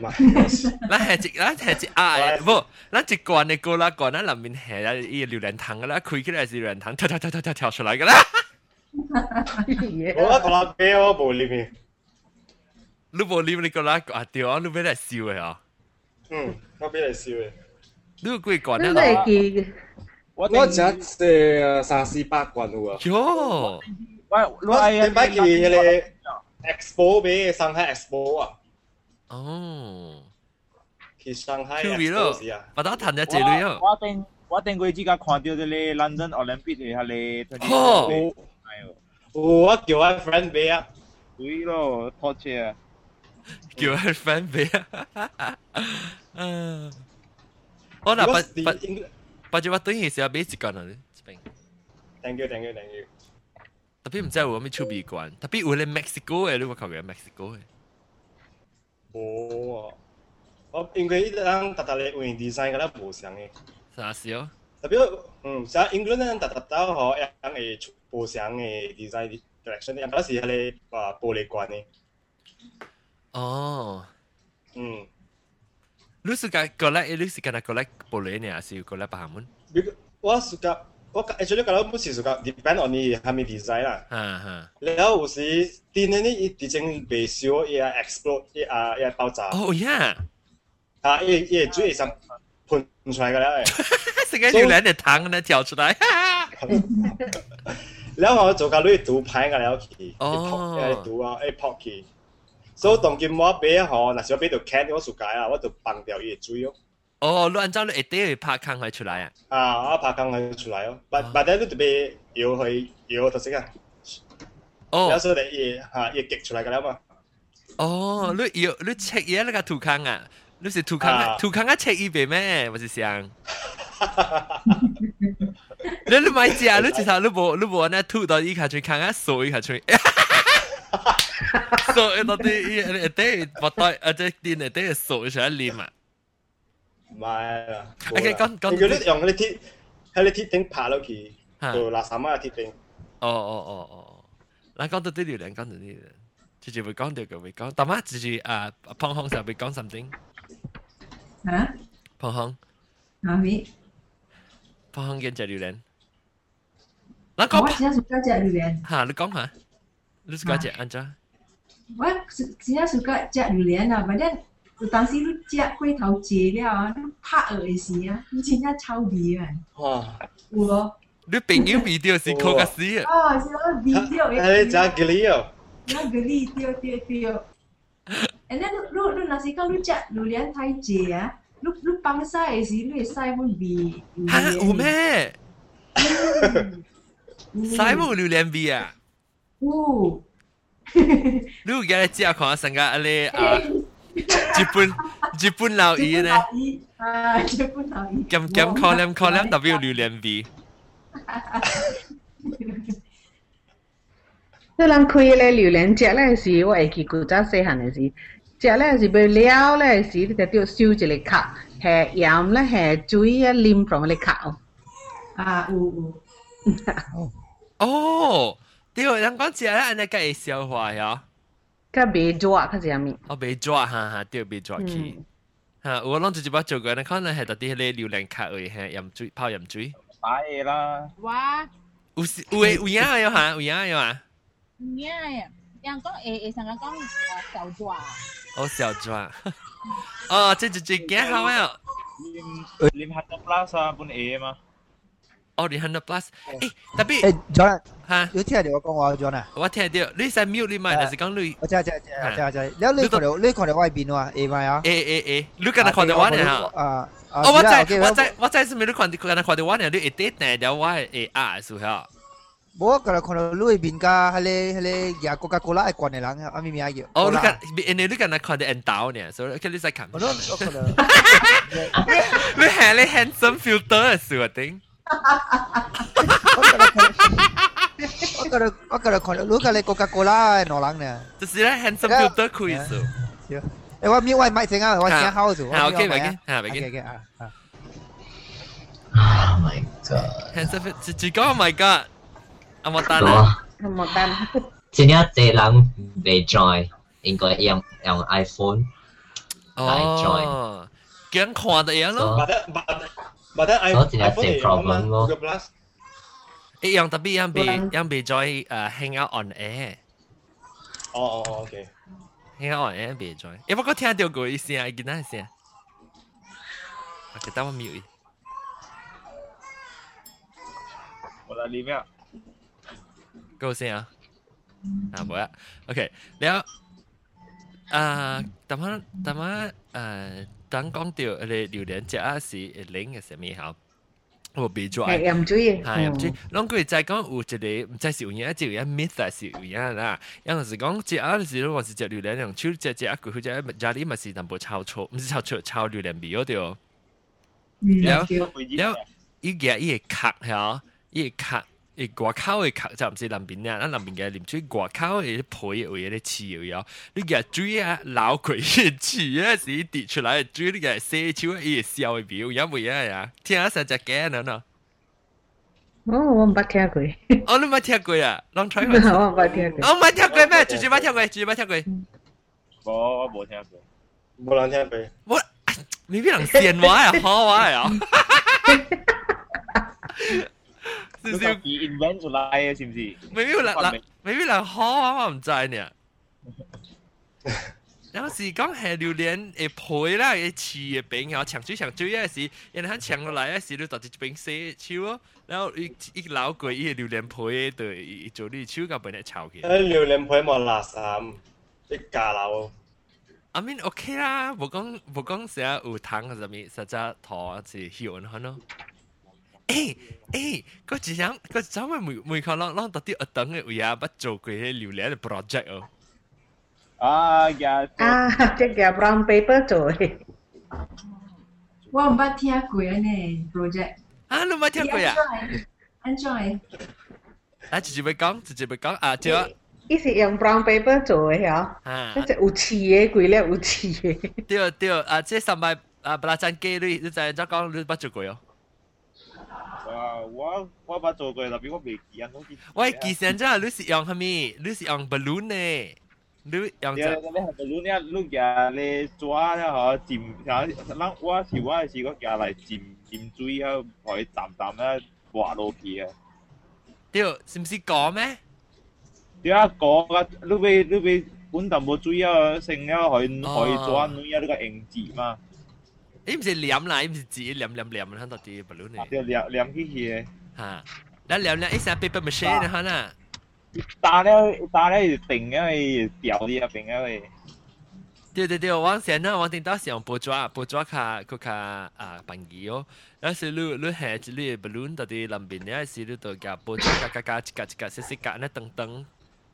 罐只。咱系一咱系一啊，不，咱一罐嘅个啦罐，咱里面系啦伊榴莲糖噶啦，开起来是榴莲糖，跳跳跳跳跳跳出来噶啦。我个啦俾我冇里面，你冇里面你个啦啊对啊，你俾嚟笑嘅啊。嗯，我俾嚟笑嘅。你个贵罐啊？我我只诶三四百罐喎。哟。喂，我点解叫你 Expo 俾上海 Expo 啊？ 哦，去上海 Expo 啊！我打谈咗这里啊！我定我定佢之间看到啲 London Olympic 嘅系你。哦，我叫我 friend 俾啊，对咯，拖车啊，叫我 friend 俾啊。嗯，我嗱不不，不就我等于是要俾一个人呢？Thank you, thank you, thank you。特别唔知有咩出边关，特别有咧 Mexico 嘅，你有冇求嘅 Mexico 嘅？ 冇啊，我应该一张特特咧为 design 嘅咧冇上嘅。啥事哦？特别嗯，像 England 咧特特到嗬，一样嘅冇上嘅 design direction，一般是系咧啊玻璃罐嘅。哦。嗯。你是个过来，你是个那过来玻璃呢，还是过来白门？我是个。 我 actually kalau mesti suka depend on 你係咪 design 啦。嗯嗯。然後有時啲呢啲啲整未少，也 explode，也啊也爆炸。哦呀！啊，也也最想噴出來㗎啦。成個榴蓮嘅糖呢跳出來。然後我做個類賭牌㗎了去，哦，誒賭啊，誒撲去。所以當今我俾嗬，嗱時我俾條 can 我สุ解啊，我就放掉伊水咯。哦，你按照你一定会拍坑佢出来啊？啊，我拍坑佢出来哦，但但系你特别要去要特色啊。哦，有时你嘢吓嘢激出来㗎啦嘛。哦，你要你切嘢那个土坑啊？你是土坑啊？土坑啊切一边咩？我是想。你你买只啊？你至少你冇你冇那土到依下去坑啊，扫依下去。扫到啲一一啲不对，啊即系啲一啲扫上一黏啊。 唔系啦。OK，讲讲。如果你用嗰啲铁喺你铁顶爬落去，做垃圾乜嘅铁顶。哦哦哦哦，嗱讲到呢条两讲到呢条，直接会讲到嘅会讲，但系直接啊，胖红就会讲 something。啊？胖红。哪位？胖红跟只榴莲。嗱讲。我只系suka 只榴莲。吓，你讲下，你 suka 只安咋？我只系 suka 只榴莲啊，反正。 有当时你食过头节了啊，你拍嘅时啊，你真正臭味啊！哇！有咯。你朋友 video 是靠个死啊！哦，是我 video 嘅。诶，食咖喱哦。我咖喱对对对。 And then 你你若是讲你食榴莲太济啊，你你放晒的时，你会晒不味。哈，有咩？晒不榴莲味啊？有。你有嘅食看成个你啊？ 日本日本老姨呢？啊，日本老姨。咁咁可能可能特别有榴莲味。你人开咧榴莲食咧时，我会记古早细汉嘅时，食咧是要了咧时，你就要烧一个壳，系盐咧系水啊淋from 个壳。啊，有有。哦，对，人讲食咧，安尼个会消化呀。 较袂抓，较是咪？哦，袂抓，哈哈，对，袂抓去。哈，我拢直接把做过，你可能系特啲咧榴莲壳位，系盐水泡盐水。摆嘢啦。哇！有有诶有影有哈，有影有啊。有影诶，人讲会会成日讲诶小抓。哦，小抓。哦，即系最惊好啊！你你 hundred plus 啊，本 A 嘛。 哦，你 hundred plus，诶，特别诶，John，吓，有听到我讲话 John 啊？我听到，你使 mute 你咪，还是讲你？我知知知知知，你你看到你看到外边喎，A 咪啊？诶诶诶，你今日看到我呢吓？啊，哦，我知我知我知是咪你看今日看到我呢？你一啲定咗我系 R 数吓？我今日看到你边家系你系你廿个加个啦，系关嘅人，阿咪咪阿叫。哦，你今你你今日看到 N 刀呢，所以佢你使看。我都我看到。你系你 handsome filter 数啊顶。 我觉得我觉得看到你个你 Coca-Cola 攞人呢，就是咧 handsome filter 开数。诶，我咪我咪整啊，我先好做。好，OK，唔紧，吓唔紧。OK，啊啊。 Oh my god！ handsome filter，自己讲 Oh my god！阿莫丹啊，阿莫丹。真系这人未 join，应该用用 iPhone 来 join。哦，咁看得样咯。 But then I, so I phone a problem 嘛，Google Plus。一樣，特別一樣被一樣被再誒 hang out on air。哦哦哦，OK。hang out on air 被再，誒不過聽到過一聲，見到一聲。OK，等我 mute。我嚟呢邊。夠聲啊！啊冇啦。OK，然後啊，等下等下誒。等講到誒哋榴蓮食是誒零嘅什麼嚇？我俾咗，係飲水，係飲水。啷個再講有一個，唔知是有影，就有 myth 還是有影啦。有陣時講食啊，時陣我是食榴蓮用手食食啊，佢只家裡咪是淡薄抄錯，唔是抄錯，抄榴蓮味嗰條。然後，然後伊個伊個殼嚇，伊個殼。诶外口嘅壳就唔是南边啊，咱南边嘅啉水外口嘅皮为咧刺嘅样，你嘅水啊流过嘅刺啊是滴出来嘅水，你嘅洗手啊伊会烧嘅表，有冇呀呀？听下实只嘅呢呢？哦，我唔捌听过。哦，你冇听过啊？Long try 我唔捌听过。我冇听过咩？直接冇听过，直接冇听过。我我冇听过，冇人听过。我你边人闲话啊？好话啊？ 少少 invent 出来嘅，是唔是？未必人，未必人好啊！我唔知呢。有时讲系榴莲嘅皮啦，嘅刺嘅饼，然后长水长水嗰时，然后长落嚟嗰时，你就直接饼洗手咯。然后一一捞过依个榴莲皮对做啲手甲本嚟炒起。诶榴莲皮冇垃圾，啲架楼。 I mean OK 啦，冇讲冇讲成日有糖什么，实质糖是香很咯。 诶诶，嗰一样嗰阵咪每每个啷啷到啲学堂嘅位啊，捌做过啲榴莲嘅 project 哦。啊呀！啊，即系 brown paper 做嘅。我唔捌听过呢 project。啊，你冇听过呀？Enjoy。啊，直接咪讲，直接咪讲啊，就。伊是用 brown paper 做嘅嗬，啊，即系有刺嘅，贵咧有刺嘅。对对，啊，即系三百啊，不拉真机你你就系再讲你捌做过哦。 啊，我我捌做过，特别我未记啊，喂，记先啫，你是用系咪？你是用 balloon 呢？你用就？你系 balloon 呢？你嘅你抓咧嗬，浸，像咱我是我系试过夹嚟浸浸水啊，可以淡淡咧滑落去啊。对，是唔是讲咩？对啊，讲啊，你俾你俾本淡薄水啊，成啊可以可以抓女啊，呢个应字嘛。 你唔是黏啦，你唔是自己黏黏黏喺度啲 balloon 嚟。就黏黏起去。吓，你黏黏一成 paper machine 啊，吓打咧打咧定啊，掉啲啊，定啊， 对对对，往前呢，往顶到是用布抓布抓卡佢卡啊bằng gì哦，有时你你系一粒 balloon 到啲林边咧，是你度夹布抓夹夹夹一夹一夹细细夹咧等等，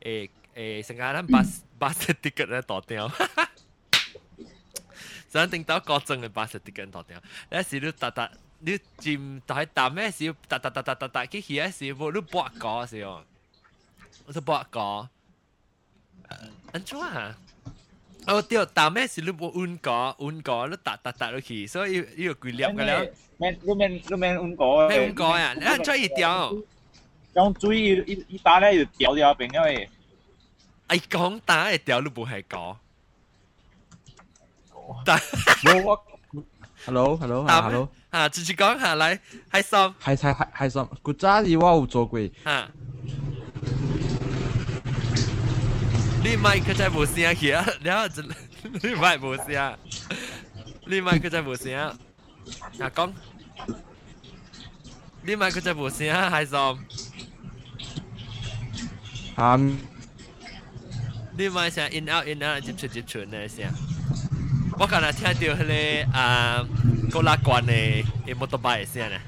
诶诶，成间巴巴士 ticket 咧堕掉。 想顶到高中嘅巴士 ticket 堕掉，有时你搭搭你尖就系搭咩时搭搭搭搭搭搭，佢起嗰时冇你搏过时哦，我就搏过，安怎啊？哦，对，打咩是你冇运过，运过你打打打落去，所以呢个规粒嘅了。免你免你免运过。咩运过啊？你再一条。用水一一打咧就掉掉边咗嘅。哎，讲打系掉你冇系讲。 打。我 Hello Hello Hello。啊，直接讲下嚟，系心。系系系系心，古早时我有做过。啊。你麦佢真系冇声去啊！你啊，你麦冇声，你麦佢真系冇声。啊讲，你麦佢真系冇声，系咁。嗯。你麦声 in out in out 接出接出呢声。 我刚才听到迄个啊，高拉关嘅嘅摩托巴嘅声呢。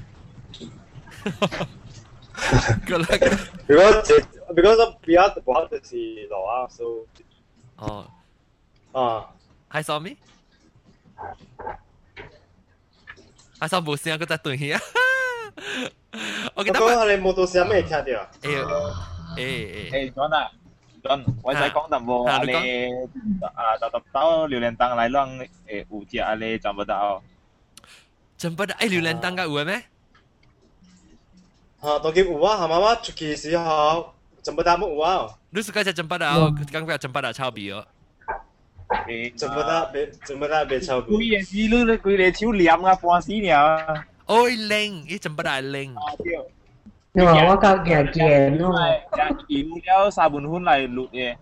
because it, because of biar buat si loa so oh ah hai saw me hai saw 冇声，佢在对呀。我记得我你冇到声咩听到？诶诶诶诶，John 啊 ，John，我再讲淡薄，你啊，搭搭到榴莲灯嚟让诶有只啊，你赚不到。赚不到诶，榴莲灯嘅有咩？啊，当佢有啊，系妈妈出去时候，真不大冇有啊。你是嗰只真不大，我刚刚真不大抄笔哦。真不大，别真不大别抄笔。规个时你你规个手黏啊，半死了。哦，零，伊真不大零。你话 nhưng mà quá cao kìa kìa nó nếu sao buồn hôn này lụt ye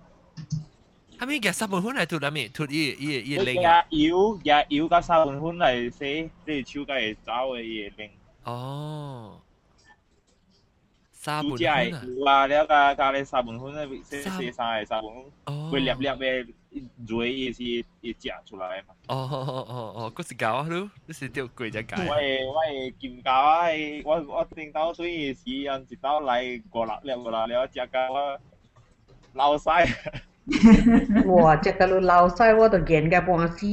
à mi kìa sao buồn hôn này tụt à mi tụt y y y lên à? yếu ya yếu cái sao buồn hôn này sẽ để chiu cái cháu ấy ye à? lên oh sao buồn hôn à? là cái cái này sao buồn hôn này sẽ sẽ sao sao buồn hôn quên lẹp lẹp về 嘅水意思一食出来嘛。哦哦哦哦哦，嗰是搞啊咯，你是条鬼只搞。我系我系剑搞啊！我我听到所以是人一到嚟过六粒过六粒，食到我流晒。哇！食到你流晒，我都见嘅半死。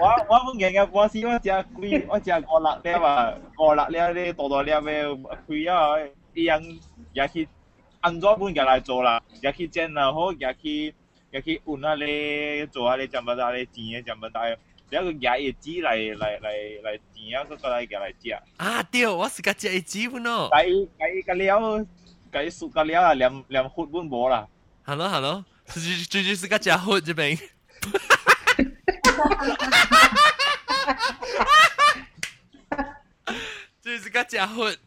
我我冇见嘅半死，我食几我食过六粒啊，过六粒啲大大粒嘅开啊，一样。也去安怎本家来做啦，也去煎啊好，也去也 去運啊咧做下咧賺不到咧錢嘅賺不到，然後也一支嚟嚟嚟嚟錢啊，個來嘅来食。啊對，我是個食一支本咯。計計個了，計熟個了啊，連連血本無啦。Hello Hello，這這就是個食血這邊。這是個食血。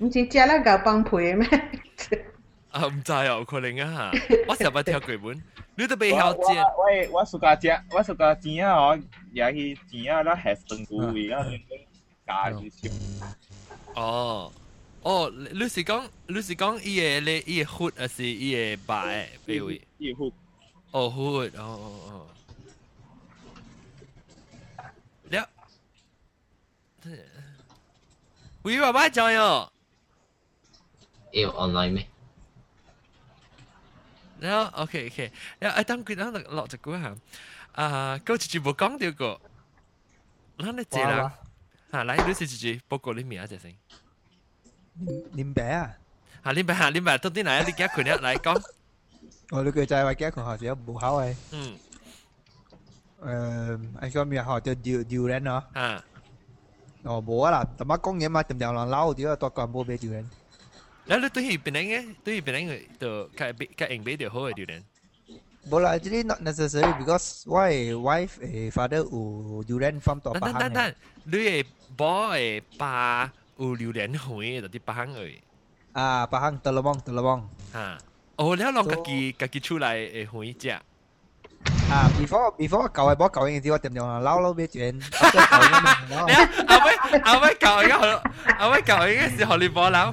唔是食了搞幫配咩？啊，唔知哦，可能啊吓，我成日听鬼本，你都未晓知。喂，我暑假食，我暑假钱啊，我也去钱啊，那系成股味啊，加去食。哦，哦，你是讲你是讲伊个咧伊个血，还是伊个白诶？位？伊个血。哦，血，哦哦哦。了。喂，爸爸讲哟。要 online 咩？ 然後 OK OK，然後等佢等落落隻股行，啊，嗰次全部講掉個，嗱你借啦，啊，嚟你試住住，報告你名啊，謝生，林白啊，啊林白啊林白，到底嚟一啲幾群咧嚟講，我哋佢就係話幾群學者唔好嘅，嗯，誒，你講咩學者調調人啊，啊，哦冇啊啦，同乜講嘢嘛，同條狼撈掉啊，多個冇俾調人。Lalu tu hi Penang eh, tu hi Penang tu kat kat Engbe dia whole durian. Bola actually not necessary because why wife eh, a father u durian farm to pahang. Tan tan tan. Lui a boy pa u durian hoi to ti pahang oi. Ah à, pahang telomong telomong. Ha. Oh leo long kaki kaki chu lai a hoi jia. À, before before cậu ấy bó cậu ấy thì tôi tìm được là lâu lâu biết chuyện. Nè, ông ấy ông ấy cậu ấy ông ấy cậu cái gì họ lâu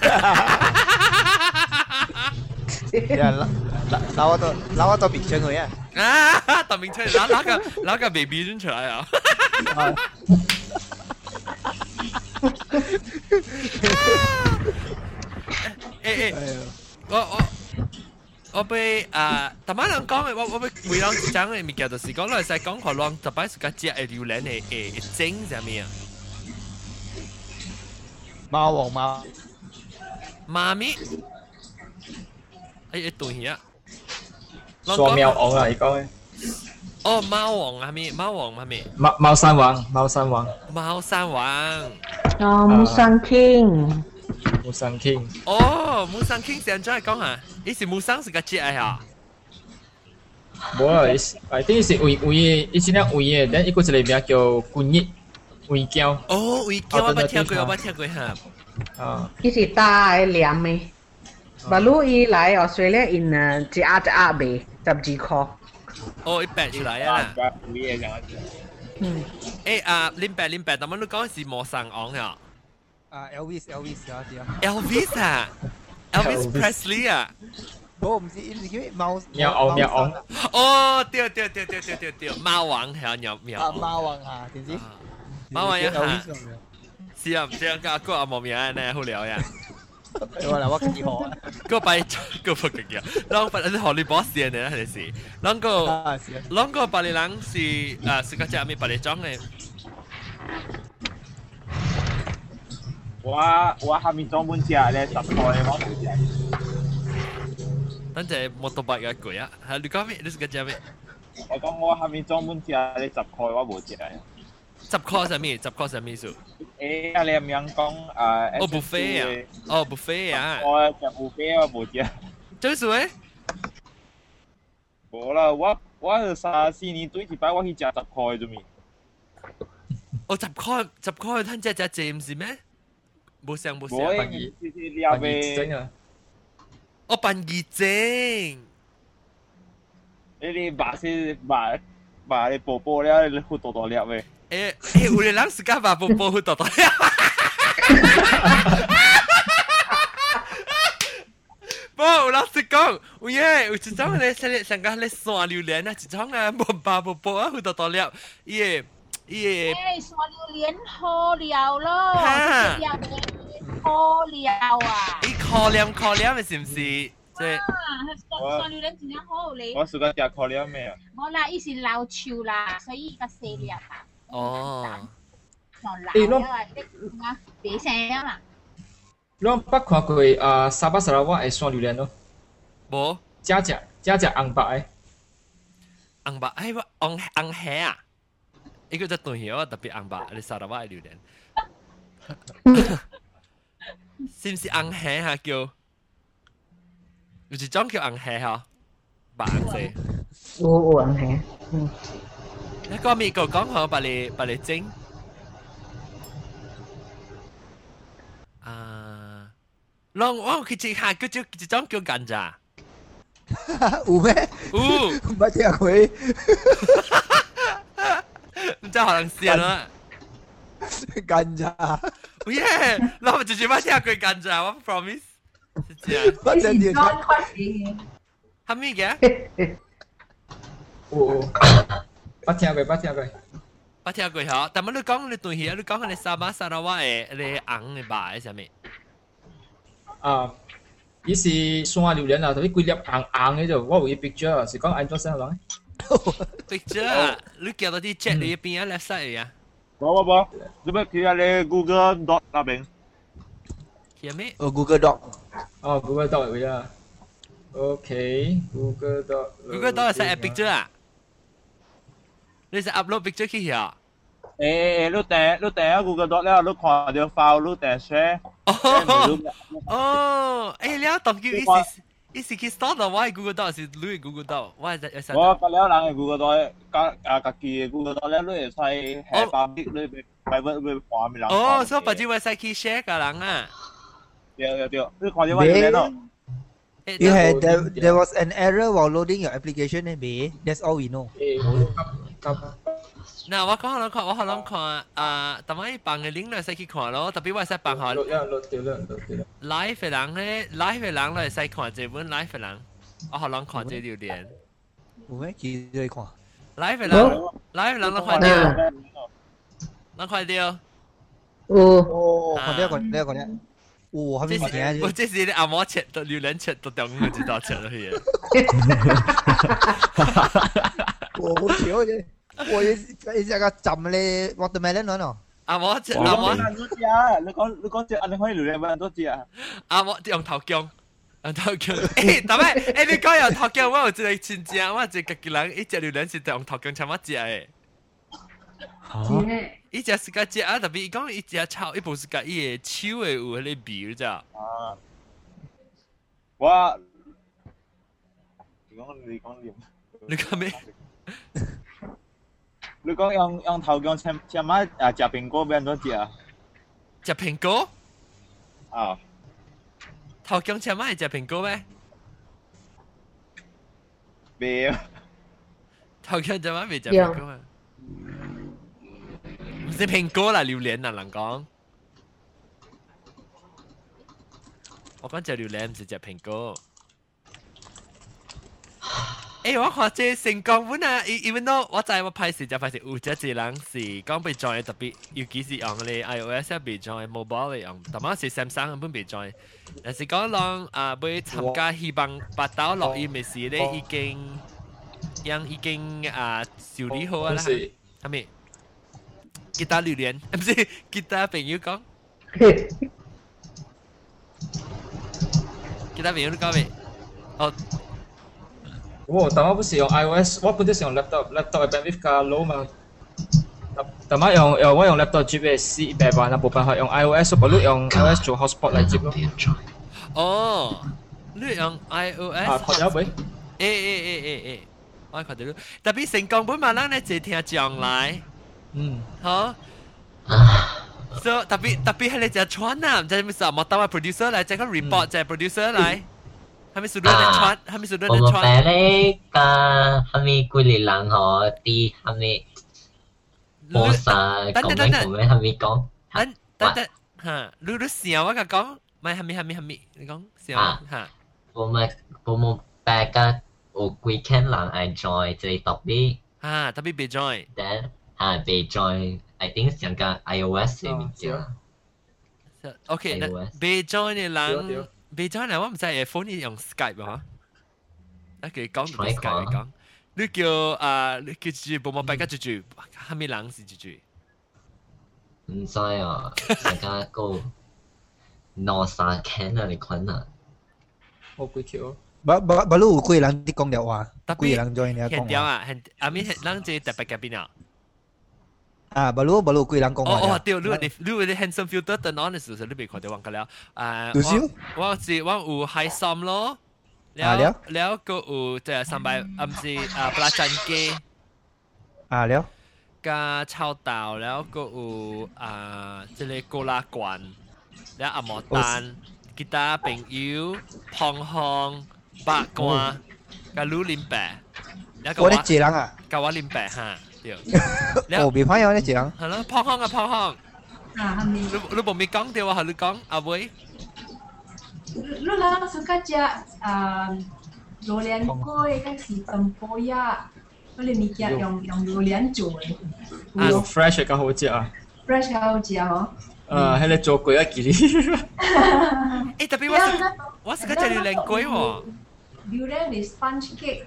帮捞。ya, lawa to lawa to picture ko ya. 啊，特明出嚟，攞攞个攞个 baby 转出嚟啊！诶诶，我我我被啊，大妈人讲嘅，我我被回人讲嘅物件就是讲来使讲看浪，特别是个只系榴莲嘅诶整上面啊。猫王猫， 妈咪，诶诶对呀。双喵王啊，你讲嘅。哦，猫王系咪？猫王系咪？猫猫山王，猫山王。猫山王。哦，木山 King。木山 King。哦，木山 King 上再讲下，伊是木山是个节嚟啊。冇啊，I think 是位位嘅，伊是咧位嘅，但一个一个名叫官叶位胶。哦，位胶我捌听过，我捌 听过吓。啊。伊是大嘅黏嘅。บรรลุอีไลออสเตรเลียอินจีอาจะอาเบจับจีคอ 哦，一百出来啊！诶啊，零八零八，但系你讲是莫上昂啊？啊，Elvis Elvis 啊啲啊。 Elvis 啊，Elvis Presley 啊。我唔知，唔知叫咩猫。喵昂喵昂。哦，对对对对对对对，猫王系啊，喵喵。啊，猫王啊，点知？猫王一下。 是啊，这样个个阿莫名呢，好聊呀。我嚟我几好啊！个摆个不紧要，啷个你学你 boss 嘅呢？系是，啷个啷个巴黎人是啊，是个只咪巴黎装嘅。我我下面装本只咧，十台我冇只。等阵摩托拜嘅贵啊！系你讲咩？你是个只咩？我讲我下面装本只咧，十台我冇只。 十块系咩？十块系咩数？诶，你咁样讲啊？哦，buffet 啊！哦，buffet 啊！我食 buffet 我冇只。最数诶？冇啦，我我三四年对一摆我去食十块啫咪。哦，十块十块，睇只只正唔是咩？冇上冇上。冇，是是你阿妹。啊！我扮热症。你哋把是把把你宝宝咧，你好多多 粒嘅。诶诶，有啲人时间把宝宝好多多粒。不，老实讲，有嘢有一种咧，像像个咧山榴莲啊，一种啊，冇把宝宝啊好多多粒，伊个伊个。诶，山榴莲好料咯，好料啊！伊可怜可怜嘅是唔是？即系。山榴莲真系好咧。我试过食可怜咩啊？我啦，伊是老树啦，所以个细粒啊。哦。上老啊，啲啊，俾声啊嘛。你捌看过 nó, Bị xe đó mà. Lo bắt qua quỳ à Sabah Sarawak ai xoan lưu lên nó, Bố, Gia chả gia chả ăn bạc ấy. ăn bạc ai vậy? Ăn ăn hè à? Ý cái tôi hiểu đặc biệt ăn bạc, sao Sarawak ai lưu lên. Xin xin ăn hè ha kêu? Có chỉ trong kêu ăn hè hả? Bạn gì? Ô ô ăn hè. 你講咪個講好，把你把你整。啊，讓我去食下，佢就一種叫甘蔗。有咩？有，唔捌聽過。唔知可能先啦。甘蔗。耶！我直接捌聽過甘蔗，我 promise。我真係。係咩 嘅？哦。bắt theo về bắt theo về bắt theo người hả? Tại mà lúc con lúc tuổi hiểu lúc con là sao mà sao đâu vậy? Là ăn cái bài sao mày? À, ý là xoa điều đến là thấy quy liệu ăn ăn ấy rồi, wow cái picture, chỉ có anh cho xem rồi. Picture, à? lúc kia đó đi check lại, bên anh là sao vậy? Bỏ bỏ bỏ, lúc bây kia là Google Doc là bên. Kia mấy? Ở ờ, Google Doc. Ờ Google Doc bây giờ. Okay, Google Doc. Google Doc là sao picture à? 你是 upload picture 去啊？诶诶，你订你订喺 Google Doc 咧，你看到 file 你订 share。哦哦，诶，你当叫伊是伊是去 store 到我系 Google Doc 是你 Google Doc，我系有实。我隔了人嘅 Google Doc，家啊家己嘅 Google Doc 咧，你会使系 public 你被 private 被画面人。哦，所以把啲 website 去 share 个人啊。对对对，你看到我有咯。 You had there, there was an error while loading your application, eh, B. That's all we know. 嗱，我讲下看，我可能看啊，但系办嘅 link 咧使去看咯，特别我使办下 live 嘅人咧，live 嘅人咧使看这本 live 嘅人，我可能看这条链。 有咩记你看？live 啦，live 人快啲，人快啲。有。哦，看啲看啲看啲。哇，系咪物件？我这是你阿妈切到榴莲切到掉五知道切落去。我好笑啫， 我一一只个浸你 watermelon 咯。阿妈切，阿妈人多只啊！你讲你讲只，你可以榴莲人多只啊！阿妈用头姜。用头姜，诶，但系诶，你讲用头姜，我有一个亲戚，我一个家己人，一只榴莲是用头姜参乜食诶？伊只是个只啊，特别伊讲伊只炒，伊无是个伊个手诶有迄个味，你知啊？我，你讲你讲点？你讲咩？ 你讲用用头姜切切乜啊？食苹果变多只啊？食苹果？啊！头姜切乜系食苹果咩？未啊！头姜切乜未食苹果啊？唔是苹果啦，榴莲啊，人讲。我讲只榴莲唔是只苹果。 诶，我看这成功本啊，even though 我知我拍时就拍时有只只人是讲被 join 特别，尤其是用咧 iOS 入被 join，mobile 嚟用，但系是 Samsung 本被 join。但是讲让啊，被参加希望八刀落音嘅时咧，已经样已经啊处理好啊啦，系咪？吉他榴莲，唔是吉他朋友讲。吉他朋友都讲未？哦。 我但我不是用 iOS，我本身是用 laptop，laptop 嘅 bandwidth 较 low 嘛。但系用用我用 laptop 接嘅 C 一百万，冇办法用 iOS，我不如用 iOS 做 hotspot 嚟接咯。哦，你用 iOS？啊，学有未？诶诶诶诶诶，我学到。特别成功本嘛，咱咧就听将来。嗯，好。So 特别特别系你就传啊，唔知咩事，冇当系 producer 嚟，即系个 report 就系 producer 嚟。 系咪 sudah ada cuat？系咪 sudah ada cuat？我哋个系咪几年人嗬？啲系咪波萨讲咩讲咩？系咪讲？等等等吓，你你笑我个讲，咪系咪系咪系咪？你讲笑吓。我咪我冇白个有几千人爱 join 这特别。啊，特别被 join。但啊被 join，I think 上个 iOS 嘅物件。OK，那被 join 嘅人。 被咗嚟，我唔知诶 phone 用 Skype 嗬，啊佢讲唔 Skype 嚟讲，你叫啊你叫住部冇摆家住住，系咪冷是住住？唔知啊，大家个 no 三 can 啊，你困啊？我几条？不不不，如有几人啲讲了话，几人 join 你讲？现掉啊，现阿咪人即特 啊，不如不如贵人讲哦哦，对，你你你啲 handsome filter turn on 嘅時候，你未看到忘記了啊？多少？我是我有 high som 咯，了了個有即係三百，唔是啊，布拉珍機啊了，加臭豆了個有啊，即係高拉罐，了阿莫丹，吉他朋友，胖康，八卦，加魯林白，我哋幾人啊？加我林白嚇。屌！何必朋友咧講？係咯，胖康啊胖康！你你冇咪講掉啊？係你講阿妹？你啦，suka 食啊榴蓮粿，跟是燉波呀，我哋咪食用用榴蓮做嘅。啊，fresh 嘅好食啊！fresh 嘅好食嗬。誒，係你做粿啊，幾？誒，特別我我 suka 食榴蓮粿喎。榴蓮 is sponge cake。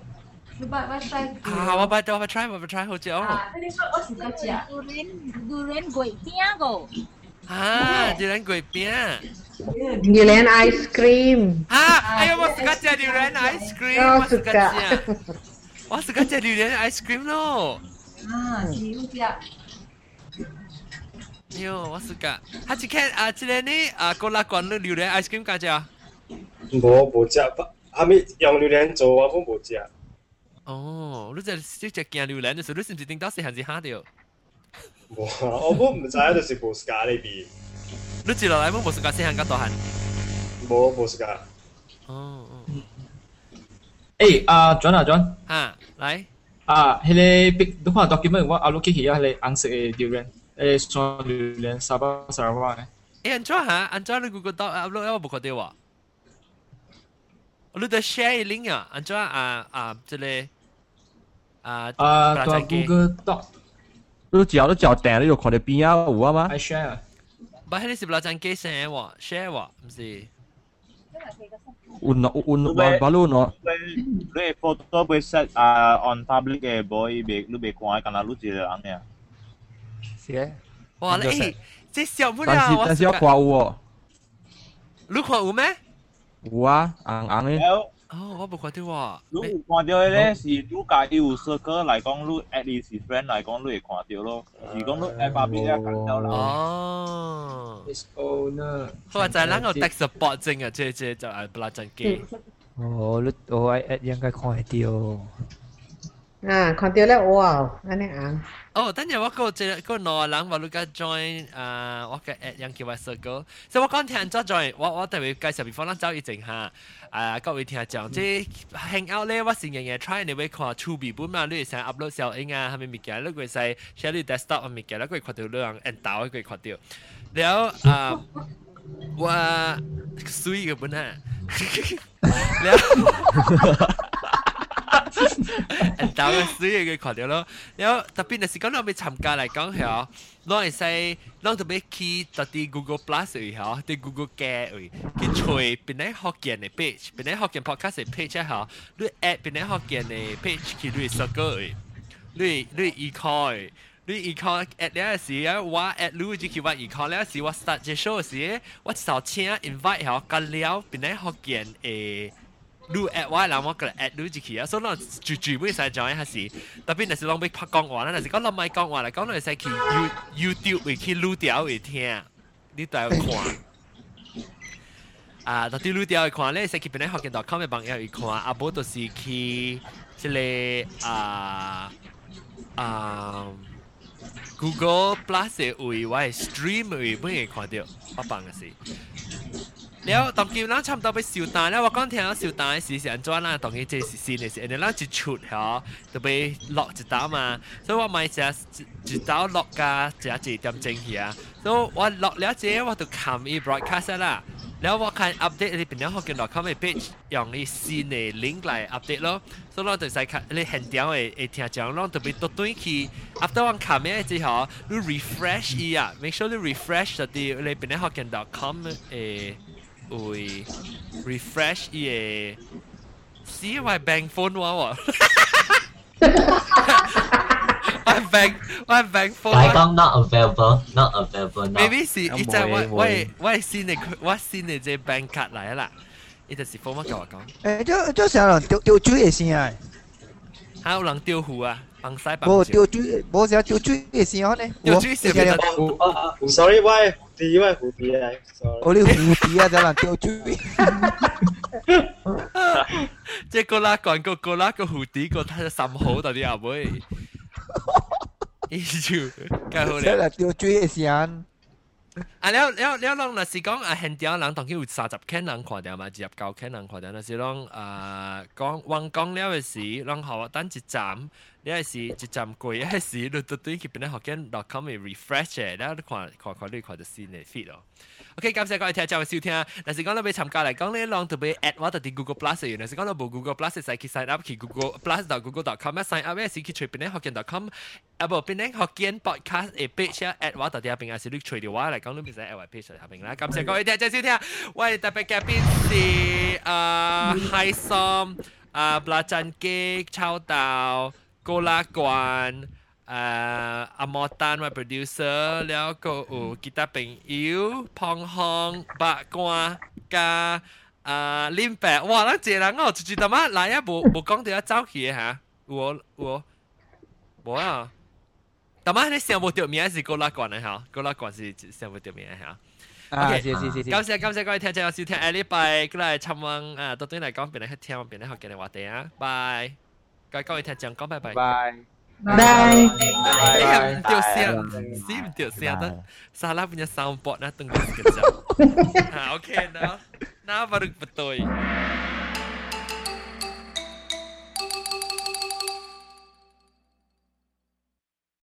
你把把 try 啊！我把我把 try 我把 try 好食哦。啊，你说我是个食。榴莲榴莲粿饼个。啊，榴莲粿饼。榴莲 ice cream。啊！哎呀，我suka 食榴莲 ice cream，我 suka 食。我 suka 食榴莲 ice cream 咯。啊，是好食。哟，我 suka。下次看啊，即个呢啊，个拉罐榴莲 ice cream 加只。冇冇食，后面用榴莲做我都冇食。 哦，你就即只惊榴莲嘅时候，你是唔是顶到时限时下掉？冇啊，我都唔知就是布斯卡呢边。你接落嚟冇布斯卡时限咁大限？冇布斯卡。哦哦。诶，阿 John 啊 John。啊，嚟。啊，迄个 big，你看 document 我 upload 起去啊，迄个红色嘅榴莲，诶，双榴莲沙巴沙拉瓦嘅。诶，安怎吓？安怎你 Google Doc upload 我冇看到喎。你得 share link 啊？安怎啊啊，即个。 啊啊，个 Google Doc，你照都照订，你就看到边啊有啊嘛？ I share。唔系你是不啦？阵机 share 喎，share 喎，唔是。有喏有有话话你喏。你 photo 被 set 啊 on public 嘅 boy，别你别看，干那你一个人嘅。是嘅。哇！你这小不了。但是但是要看有喎。你看有咩？有啊，红红嘅。 哦，我冇看到喎。你有看到嘅咧，是你家己有 circle 嚟讲，你 at 你是 friend 嚟讲，你会看到咯。是讲你 at 旁边咧看到啦。哦。 His owner。佢话就系撚个 tech support 证啊，即即就系不啦阵机。哦，你我 at 应该看得到。啊，看到咧哇，安尼啊。 哦，等阵我个即个内人话你个 join 啊，我嘅 at 样叫我 circle，所以我讲听咗 join，我我特别介绍 before 咱走一阵下，啊各位听讲，即 hang out 咧，我成日日 try 你会看 to be 本嘛，你成 upload 小影啊，系咪物件？你会使 share 你 desktop 嘅物件，你会看到你人 end 到，会看到，然后啊，我水嘅本啊，然后。 但系水嘅看到咯，然后特别系讲到要参加嚟讲系，攞嚟使攞到要去到啲 Google Plus 位嗬，啲 Google 嘅位去吹边啲学见嘅 page，边啲学见 podcast 嘅 page 嗬，你 at 边啲学见嘅 page 去你 circle 位，你你 e-call。你 e-call at 呢时啊，我 at 你就叫我 e-call 呢时，我 start 只 show 时，我就请 invite 嗬，跟了边啲学见诶。 lu at 我啦，我个 at lu 自己啊，所以我住住会使 join 下事，特别系讲要拍讲话啦，但是讲落咪讲话啦，讲落使去 You YouTube 会去录掉会听，你都要看。啊，到啲录掉会看咧，使去边啲学见 .com 嘅朋友会看，啊，无就是去即个啊啊 Google Plus 嘅位，我系 stream 位本会看到，我帮嘅事。 แล้วตอนกี้เราทำต่อไปสิวตาแล้วว่าก้อนเทียนสิวตาสีเสียนจ้วนล่ะตอนนี้เจสีสีเนี่ยสิอันนี้เราจะชุดเหรอจะไปล็อกจิตตามา所以我咪จะจิตตาล็อกกาจะจี点正气啊所以我ล็อกแล้วเจ๊ว่าตัวคำอี broadcast 啦แล้วว่าคันอัปเดตที่เป็นยังเขาเกี่ยวกับเขาไม่ page 用啲新嘅 link 嚟 update 咯所以เรา就使看你现掉嘅诶听讲เรา特别多对去 after 我看咩之后你 refresh อี啊 make sure 你 refresh 就啲你เป็นยังเขาเกี่ยวกับ com 诶会 refresh 伊个，是我系 bank phone 我喎，我系 bank 我系 bank phone。但系讲 not available，not available。 maybe 是伊就我我系我系新嘅我新嘅只 bank card 嚟啦，伊就是 phone 乜同我讲。诶，就就成人丢丢水嘅声啊！还有人丢壶啊，帮晒帮。无丢水，无成丢水嘅声呢？丢水是边个？Sorry，我 系蝴蝶，我系蝴蝶嚟。我哋蝴蝶啊，就人丢水。即系个啦，讲个个啦个蝴蝶个睇十号到底阿妹。依住，梗好咧。即系丢水嘅声。啊，了了了，人若是讲啊，现条人当佢有三十 can 人看掉嘛，二十九 can 人看掉，若是讲啊讲横讲了嘅时，人后等一站， 你系是一站过嘅时，你对对佢边咧学紧 .com 嘅 refresh 嘅，然后你看看看你看到新嘅 feed 咯。OK，感谢各位听众嘅收听。但是讲到要参加嚟讲咧，让特别 at 我哋 Google Plus 嘅，但是讲到冇 Google Plus 嘅，使去 sign up 去 Google Plus 到 Google.com 啊，sign up 嘅时去随便咧学见 .com，啊无边咧学见 podcast 嘅 page 啊，at 我哋下边啊，是你随条话嚟讲，你唔使 at 我 page 下边啦。感谢各位听众收听。喂，特别嘅边是啊 High Som 啊 Belacan Cake 炒豆 高拉罐。诶阿莫丹为 producer，แล้วก็有其他朋友胖康白瓜加啊林白，哇！咱这人哦，就知道嘛，来啊，无无讲到要走去吓，有有无啊？但系你想无掉名是高拉罐嘅吓，高拉罐是想无掉名嘅吓。啊，是是是是。感谢感谢各位听众收听，下礼拜过来参望啊，到对嚟讲，边嚟去听，边嚟学嘅话题啊，拜。 各各位听众讲拜拜。拜。Bye. Bye. Em tiêu xiang, sim tiêu xiang dah. Salah punya soundboard dah tunggu sekejap. ha, okay, now, now baru betul.